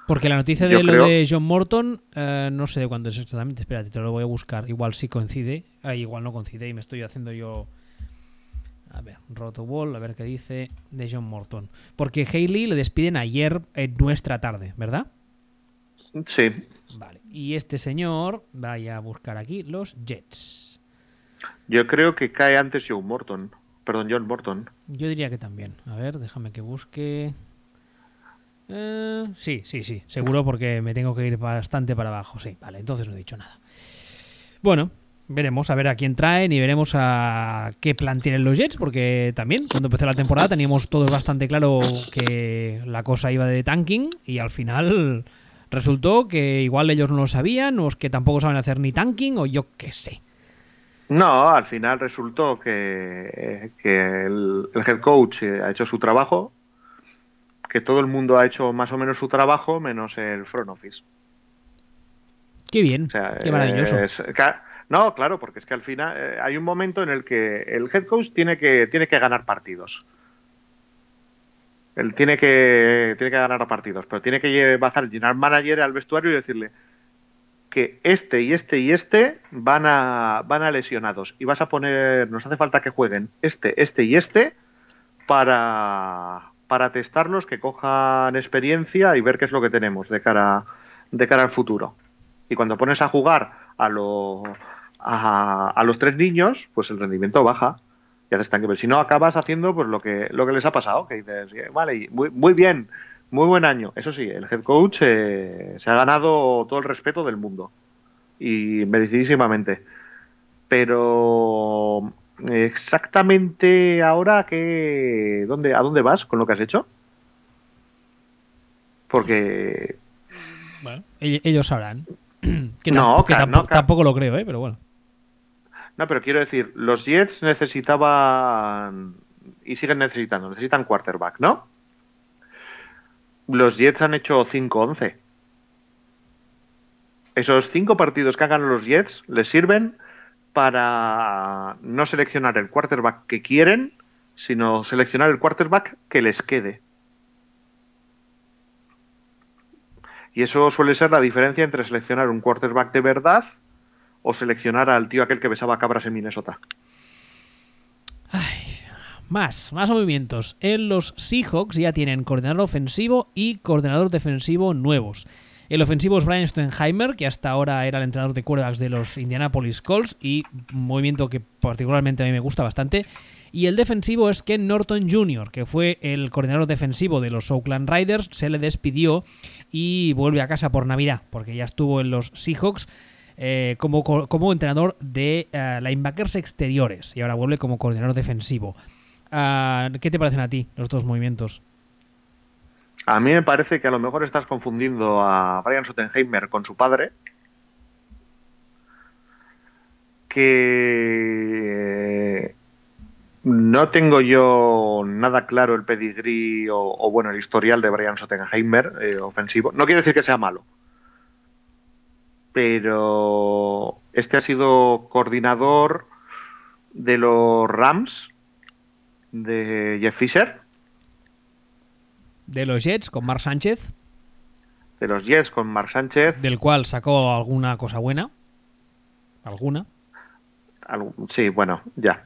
Porque la noticia Yo de lo creo- de John Morton, eh, no sé de cuándo es exactamente. Espérate, te lo voy a buscar. Igual sí coincide, ah, igual no coincide y me estoy haciendo yo. A ver, Rotowall, a ver qué dice de John Morton. Porque Haley le despiden ayer en nuestra tarde, ¿verdad? Sí. Vale. Y este señor, vaya a buscar aquí los Jets. Yo creo que cae antes John Morton. Perdón, John Morton. Yo diría que también. A ver, déjame que busque. Eh, sí, sí, sí, seguro porque me tengo que ir bastante para abajo. Sí, vale, entonces no he dicho nada. Bueno, veremos a ver a quién traen y veremos a qué plan tienen los Jets, porque también cuando empezó la temporada teníamos todo bastante claro que la cosa iba de tanking y al final resultó que igual ellos no lo sabían o es que tampoco saben hacer ni tanking o yo qué sé. No, al final resultó que, que el, el head coach eh, ha hecho su trabajo, que todo el mundo ha hecho más o menos su trabajo, menos el front office. Qué bien, O sea, qué maravilloso. es- no, claro, porque es que al final eh, hay un momento en el que el head coach tiene que, tiene que ganar partidos. Él tiene que, tiene que ganar partidos, pero tiene que bajar, llenar manager al vestuario y decirle que este y este y este van a, van a lesionados y vas a poner, nos hace falta que jueguen este, este y este para, para testarlos, que cojan experiencia y ver qué es lo que tenemos de cara, de cara al futuro. Y cuando pones a jugar a, lo, a, los tres niños, pues el rendimiento baja. Y haces tan que Si no, acabas haciendo pues lo que, les ha pasado, que dices, vale, muy, muy bien, muy buen año. Eso sí, el head coach eh, se ha ganado todo el respeto del mundo. Y merecidísimamente. Pero exactamente ahora que dónde a dónde vas con lo que has hecho porque bueno, ellos sabrán. Que, no, tampoco, lo creo ¿eh? pero bueno. No pero quiero decir los Jets necesitaban y siguen necesitando necesitan quarterback no los Jets han hecho 5-11 esos cinco partidos que hagan los Jets les sirven para no seleccionar el quarterback que quieren, sino seleccionar el quarterback que les quede. Y eso suele ser la diferencia entre seleccionar un quarterback de verdad o seleccionar al tío aquel que besaba cabras en Minnesota. más, más movimientos. En los Seahawks ya tienen coordinador ofensivo y coordinador defensivo nuevos. El ofensivo es Brian Stenheimer, que hasta ahora era el entrenador de quarterbacks de los Indianapolis Colts y un movimiento que particularmente a mí me gusta bastante. Y el defensivo es Ken Norton Jr., que fue el coordinador defensivo de los Oakland Riders, se le despidió y vuelve a casa por Navidad, porque ya estuvo en los Seahawks eh, como, como, entrenador de uh, linebackers exteriores y ahora vuelve como coordinador defensivo. Ah, ¿Qué te parecen a ti los dos movimientos? A mí me parece que a lo mejor estás confundiendo a Brian Sottenheimer con su padre. Que no tengo yo nada claro el pedigrí o, bueno, el historial de Brian Sottenheimer eh, ofensivo. No quiere decir que sea malo. Pero este ha sido coordinador de los Rams de Jeff Fisher de los Jets con Mark Sánchez. De los Jets con Mark Sánchez. Del cual sacó alguna cosa buena. ¿Alguna? Sí, bueno, ya.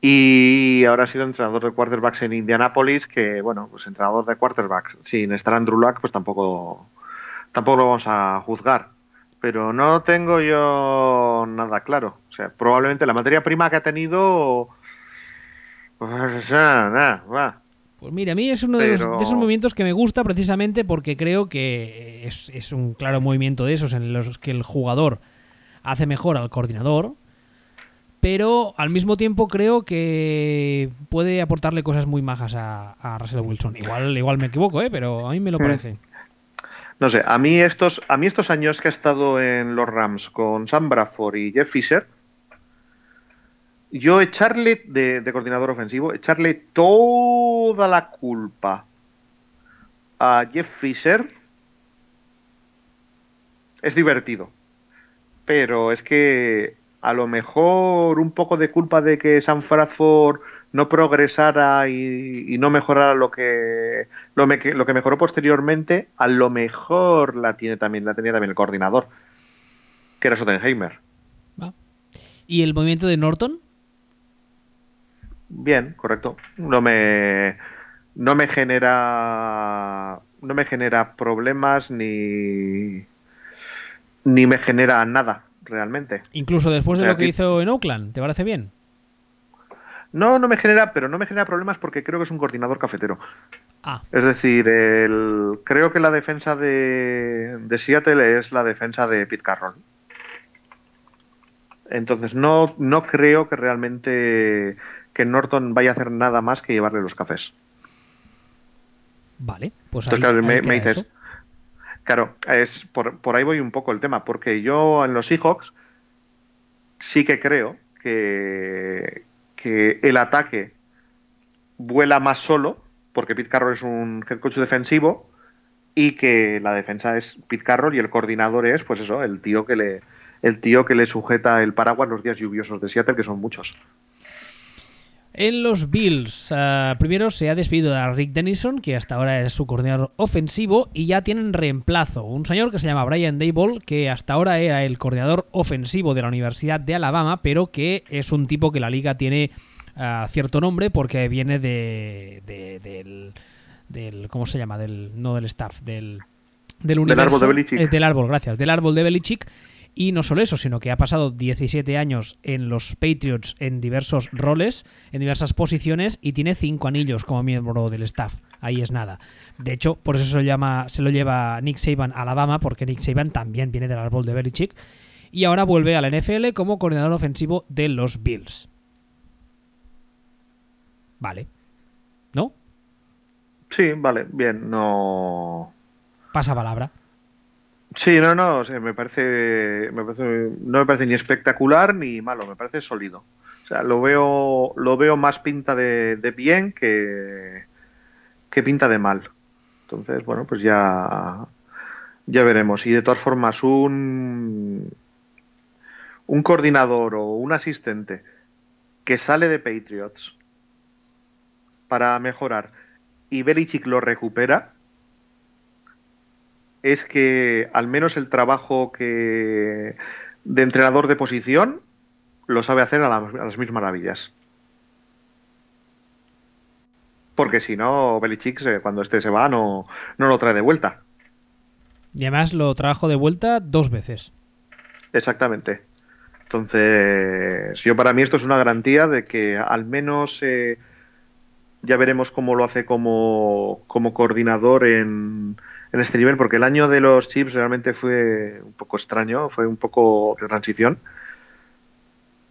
Y ahora ha sido entrenador de quarterbacks en Indianapolis, que bueno, pues entrenador de quarterbacks sin estar Andrew Luck, pues tampoco, tampoco lo vamos a juzgar. Pero no tengo yo nada claro. O sea, probablemente la materia prima que ha tenido, pues nada, va, pues mira, a mí es uno de, esos movimientos que me gusta precisamente porque creo que es, un claro movimiento de esos en los que el jugador hace mejor al coordinador, pero al mismo tiempo creo que puede aportarle cosas muy majas a, Russell Wilson. Igual, igual me equivoco, ¿eh? pero a mí me lo hmm. parece. No sé, a mí estos, a mí estos años que he estado en los Rams con Sam Bradford y Jeff Fisher, yo echarle de, coordinador ofensivo, echarle toda la culpa a Jeff Fisher es divertido. Pero es que a lo mejor un poco de culpa de que San Bradford no progresara y, no mejorara lo que, lo, lo, que mejoró posteriormente, a lo mejor la tiene también, la tenía también el coordinador, que era Sottenheimer. ¿Y el movimiento de Norton? Bien, correcto. No me no me genera no me genera problemas ni ni me genera nada realmente. Incluso después de lo que, hizo en Oakland, ¿te parece bien? No, no me genera, pero no me genera problemas porque creo que es un coordinador cafetero. Ah. Es decir, el, creo que la defensa de, de Seattle es la defensa de Pete Carroll. Entonces no, no creo que realmente que Norton vaya a hacer nada más que llevarle los cafés. Vale, pues ahí, claro, me, dices, claro, es por, por, ahí voy un poco el tema, porque yo en los Seahawks sí que creo que, que el ataque vuela más solo, porque Pete Carroll es un head coach defensivo, y que la defensa es Pete Carroll y el coordinador es, pues eso, el tío que le, el tío que le sujeta el paraguas los días lluviosos de Seattle, que son muchos. En los Bills, uh, primero se ha despedido a Rick Dennison, que hasta ahora es su coordinador ofensivo, y ya tienen reemplazo. Un señor que se llama Brian Dable, que hasta ahora era el coordinador ofensivo de la Universidad de Alabama, pero que es un tipo que la liga tiene uh, cierto nombre porque viene de, de, del, del. ¿Cómo se llama? Del, no del staff, del. Del, universo, árbol de Belichick. Eh, del árbol, gracias. Del árbol de Belichick. Y no solo eso, sino que ha pasado 17 años en los Patriots en diversos roles, en diversas posiciones, y tiene 5 anillos como miembro del staff. Ahí es nada. De hecho, por eso se lo, llama, se lo lleva Nick Saban a Alabama, porque Nick Saban también viene del árbol de Belichick. Y ahora vuelve a la NFL como coordinador ofensivo de los Bills. Vale. ¿No? Sí, vale, bien, no. Pasa palabra. Sí, no, no, o sea, me, parece, me parece, no me parece ni espectacular ni malo, me parece sólido. O sea, lo veo, lo veo más pinta de, de bien que, que pinta de mal. Entonces, bueno, pues ya, ya veremos. Y de todas formas, un, un coordinador o un asistente que sale de Patriots para mejorar y Belichick lo recupera, es que al menos el trabajo que de entrenador de posición lo sabe hacer a, la, a las mismas maravillas. Porque si no, Belichick cuando este se va no, no lo trae de vuelta. Y además lo trajo de vuelta dos veces. Exactamente. Entonces, yo para mí esto es una garantía de que al menos eh, ya veremos cómo lo hace como, como coordinador en, en este nivel, porque el año de los chips realmente fue un poco extraño, fue un poco de transición.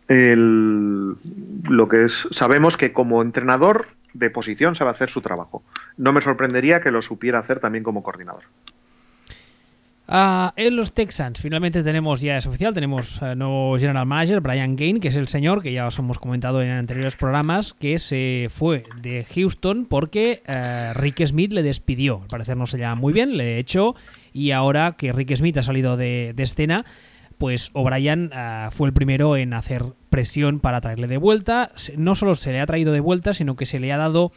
Lo que es, sabemos que como entrenador de posición sabe hacer su trabajo. No me sorprendería que lo supiera hacer también como coordinador. Uh, en los Texans, finalmente tenemos, ya es oficial, tenemos uh, nuevo general manager, Brian Gain, que es el señor que ya os hemos comentado en anteriores programas, que se fue de Houston porque uh, Rick Smith le despidió. Al parecer no se llama muy bien, le echó y ahora que Rick Smith ha salido de, de escena, pues O'Brien fue el primero en hacer presión para traerle de vuelta. No solo se le ha traído de vuelta, sino que se le ha dado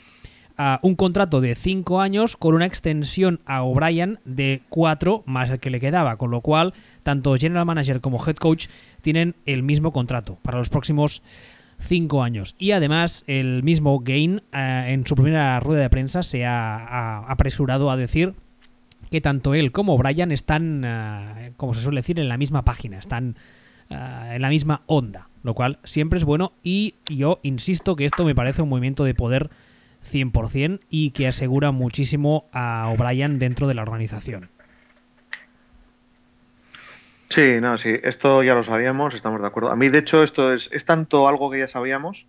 Uh, un contrato de 5 años con una extensión a O'Brien de 4 más el que le quedaba, con lo cual tanto General Manager como Head Coach tienen el mismo contrato para los próximos 5 años. Y además el mismo Gain uh, en su primera rueda de prensa se ha, apresurado a decir que tanto él como O'Brien están, uh, como se suele decir, en la misma página, están en la misma onda, lo cual siempre es bueno y yo insisto que esto me parece un movimiento de poder 100% y que asegura muchísimo a O'Brien dentro de la organización. Sí, no, sí, esto ya lo sabíamos, estamos de acuerdo. A mí, de hecho, esto es, es tanto algo que ya sabíamos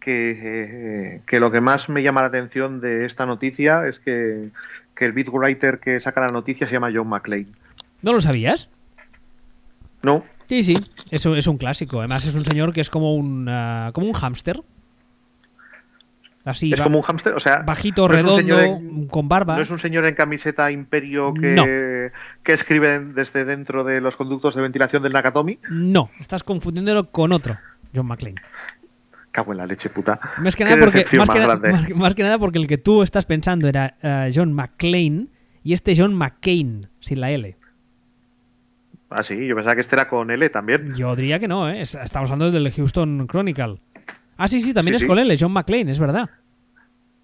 que, eh, que, lo que más me llama la atención de esta noticia es que, que el beat writer que saca la noticia se llama John McClane. ¿No lo sabías? No. Sí, sí, eso es un clásico. Además es un señor que es como un, uh, como un hámster. Así, es como un hámster, o sea, bajito, no redondo, en, con barba. No es un señor en camiseta imperio que, no. que escribe desde dentro de los conductos de ventilación del Nakatomi. No, estás confundiéndolo con otro, John McClane. Cago en la leche, puta. Más que, nada porque, más, más, que más, más que, nada porque el que tú estás pensando era uh, John McClane y este John McCain, sin la L. Ah, sí, yo pensaba que este era con L también. Yo diría que no, ¿eh? Estamos hablando del Houston Chronicle. Ah, sí, sí, también sí, es con L, John McClane, es verdad.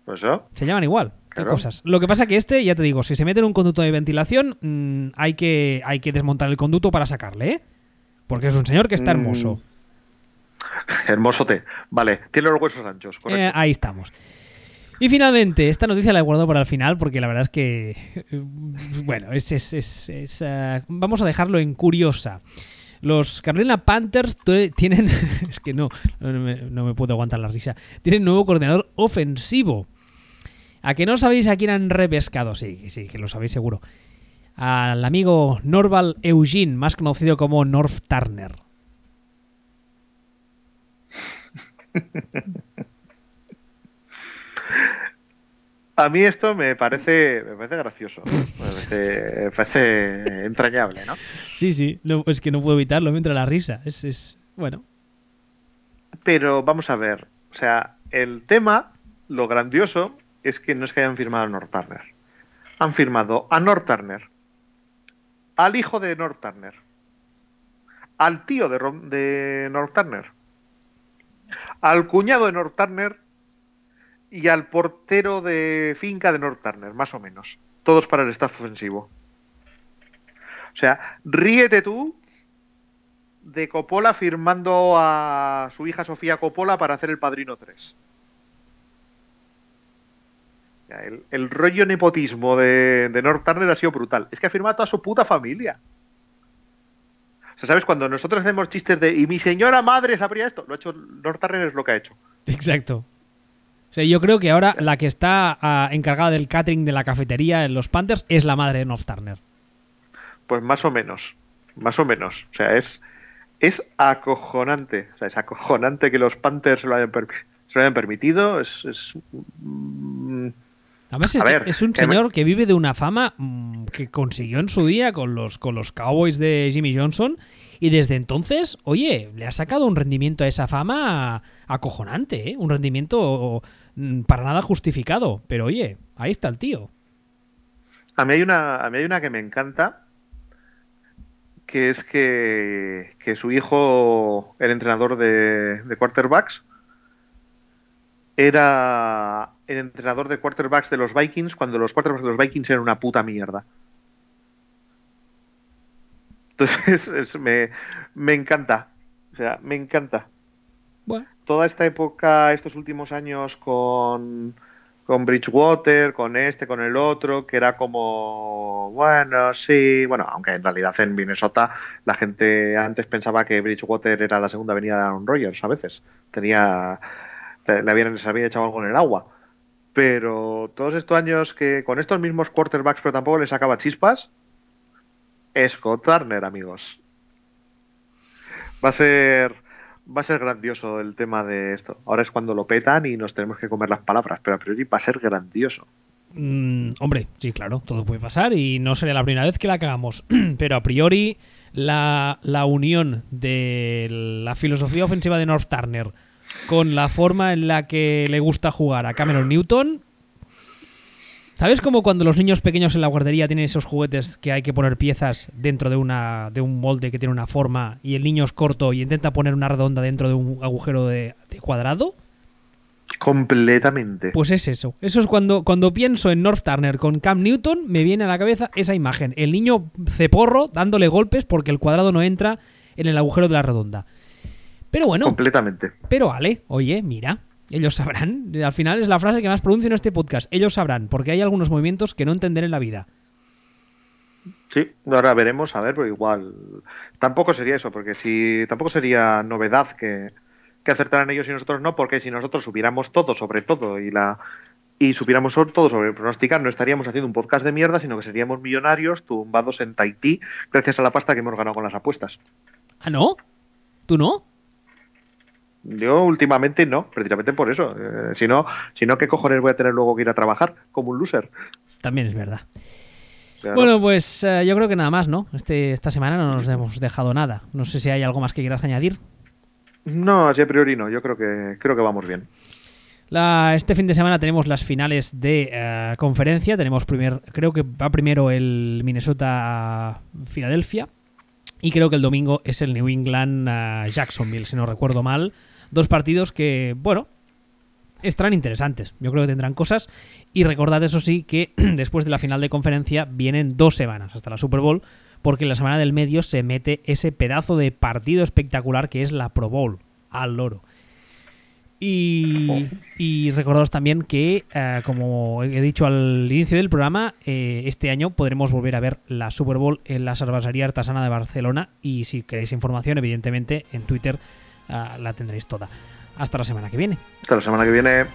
Pues eso. Se llaman igual. Claro. Qué cosas. Lo que pasa que este, ya te digo, si se mete en un conducto de ventilación, mmm, hay, que, hay que desmontar el conducto para sacarle, ¿eh? Porque es un señor que está hermoso. Mm. Hermosote. Vale, tiene los huesos anchos. Eh, ahí estamos. Y finalmente, esta noticia la he guardado para el final porque la verdad es que. Bueno, es. es, es, es uh, vamos a dejarlo en curiosa. Los Carolina Panthers tienen. es que no, no me, puedo aguantar la risa. Tienen nuevo coordinador ofensivo. ¿A que no sabéis a quién han repescado? Sí, sí, que lo sabéis seguro. Al amigo Norval Eugene, más conocido como North Turner. A mí esto me parece, me parece gracioso, me parece, me parece entrañable, ¿no? Sí, sí, no, es que no puedo evitarlo, me entra la risa, es, es, bueno. Pero vamos a ver, o sea, el tema, lo grandioso, es que no es que hayan firmado a North Turner. Han firmado a North Turner, al hijo de North Turner, al tío de, de North Turner, al cuñado de North Turner y al portero de finca de North Turner, más o menos. Todos para el staff ofensivo. O sea, ríete tú de Coppola firmando a su hija Sofía Coppola para hacer el Padrino 3. El, rollo nepotismo de, de North Turner ha sido brutal. Es que ha firmado a toda su puta familia. O sea, ¿sabes? Cuando nosotros hacemos chistes de y mi señora madre sabría esto, lo ha hecho North Turner es lo que ha hecho. Exacto. O sea, yo creo que ahora la que está ah, encargada del catering de la cafetería en los Panthers es la madre de North Turner. Pues más o menos. Más o menos. O sea, es, es acojonante. O sea, es acojonante que los Panthers se lo hayan, se lo hayan permitido. Es. es mm, Además, es, un señor que vive de una fama mm, que consiguió en su día con los, con los Cowboys de Jimmy Johnson. Y desde entonces, oye, le ha sacado un rendimiento a esa fama acojonante, ¿eh? un rendimiento para nada justificado. Pero oye, ahí está el tío. A mí hay una, a mí hay una que me encanta, que es que, que su hijo, el entrenador de, de quarterbacks, era el entrenador de quarterbacks de los Vikings cuando los quarterbacks de los Vikings eran una puta mierda. Entonces me, me, encanta. O sea, me encanta. Bueno. Toda esta época, estos últimos años con, con Bridgewater, con este, con el otro, que era como, bueno, sí, bueno, aunque en realidad en Minnesota la gente antes pensaba que Bridgewater era la segunda avenida de Aaron Rodgers a veces. Tenía, le habían, se había echado algo en el agua pero todos estos años que con estos mismos quarterbacks, pero tampoco les sacaba chispas, Scott Turner, amigos. Va a ser va a ser grandioso el tema de esto. Ahora es cuando lo petan y nos tenemos que comer las palabras, pero a priori va a ser grandioso. Mm, hombre, sí, claro, todo puede pasar y no sería la primera vez que la cagamos, pero a priori la, la unión de la filosofía ofensiva de North Turner con la forma en la que le gusta jugar a Cameron Newton. ¿Sabes cómo cuando los niños pequeños en la guardería tienen esos juguetes que hay que poner piezas dentro de, una, de un molde que tiene una forma y el niño es corto y intenta poner una redonda dentro de un agujero de, cuadrado? Completamente. Pues es eso. Eso es cuando, cuando pienso en North Turner con Cam Newton, me viene a la cabeza esa imagen. El niño ceporro dándole golpes porque el cuadrado no entra en el agujero de la redonda. Pero bueno. Completamente. Pero Ale, oye, mira, ellos sabrán. Al final es la frase que más pronuncio en este podcast. Ellos sabrán, porque hay algunos movimientos que no entender en la vida. Sí, ahora veremos, a ver, pero igual. Tampoco sería eso, porque si. Tampoco sería novedad que, que acertaran ellos y nosotros no, porque si nosotros supiéramos todo sobre todo y la. Y supiéramos todo sobre pronosticar, no estaríamos haciendo un podcast de mierda, sino que seríamos millonarios tumbados en Tahití gracias a la pasta que hemos ganado con las apuestas. ¿Ah, no? ¿Tú no? Yo últimamente no, precisamente por eso. Eh, si, no, si no, ¿qué cojones voy a tener luego que ir a trabajar como un loser? También es verdad. Bueno, pues eh, yo creo que nada más, ¿no? Este, esta semana no nos hemos dejado nada. No sé si hay algo más que quieras añadir. No, así a priori no. Yo creo que, creo que vamos bien. La, este fin de semana tenemos las finales de eh, conferencia. Tenemos primer, creo que va primero el Minnesota Filadelfia. Y creo que el domingo es el New England Jacksonville, si no recuerdo mal. Dos partidos que, bueno, estarán interesantes. Yo creo que tendrán cosas. Y recordad, eso sí, que después de la final de conferencia vienen dos semanas hasta la Super Bowl, porque en la semana del medio se mete ese pedazo de partido espectacular que es la Pro Bowl, al loro. Y, y recordaros también que, eh, como he dicho al inicio del programa, eh, este año podremos volver a ver la Super Bowl en la Cervecería Artesana de Barcelona. Y si queréis información, evidentemente, en Twitter Ah, la tendréis toda. Hasta la semana que viene. Hasta la semana que viene.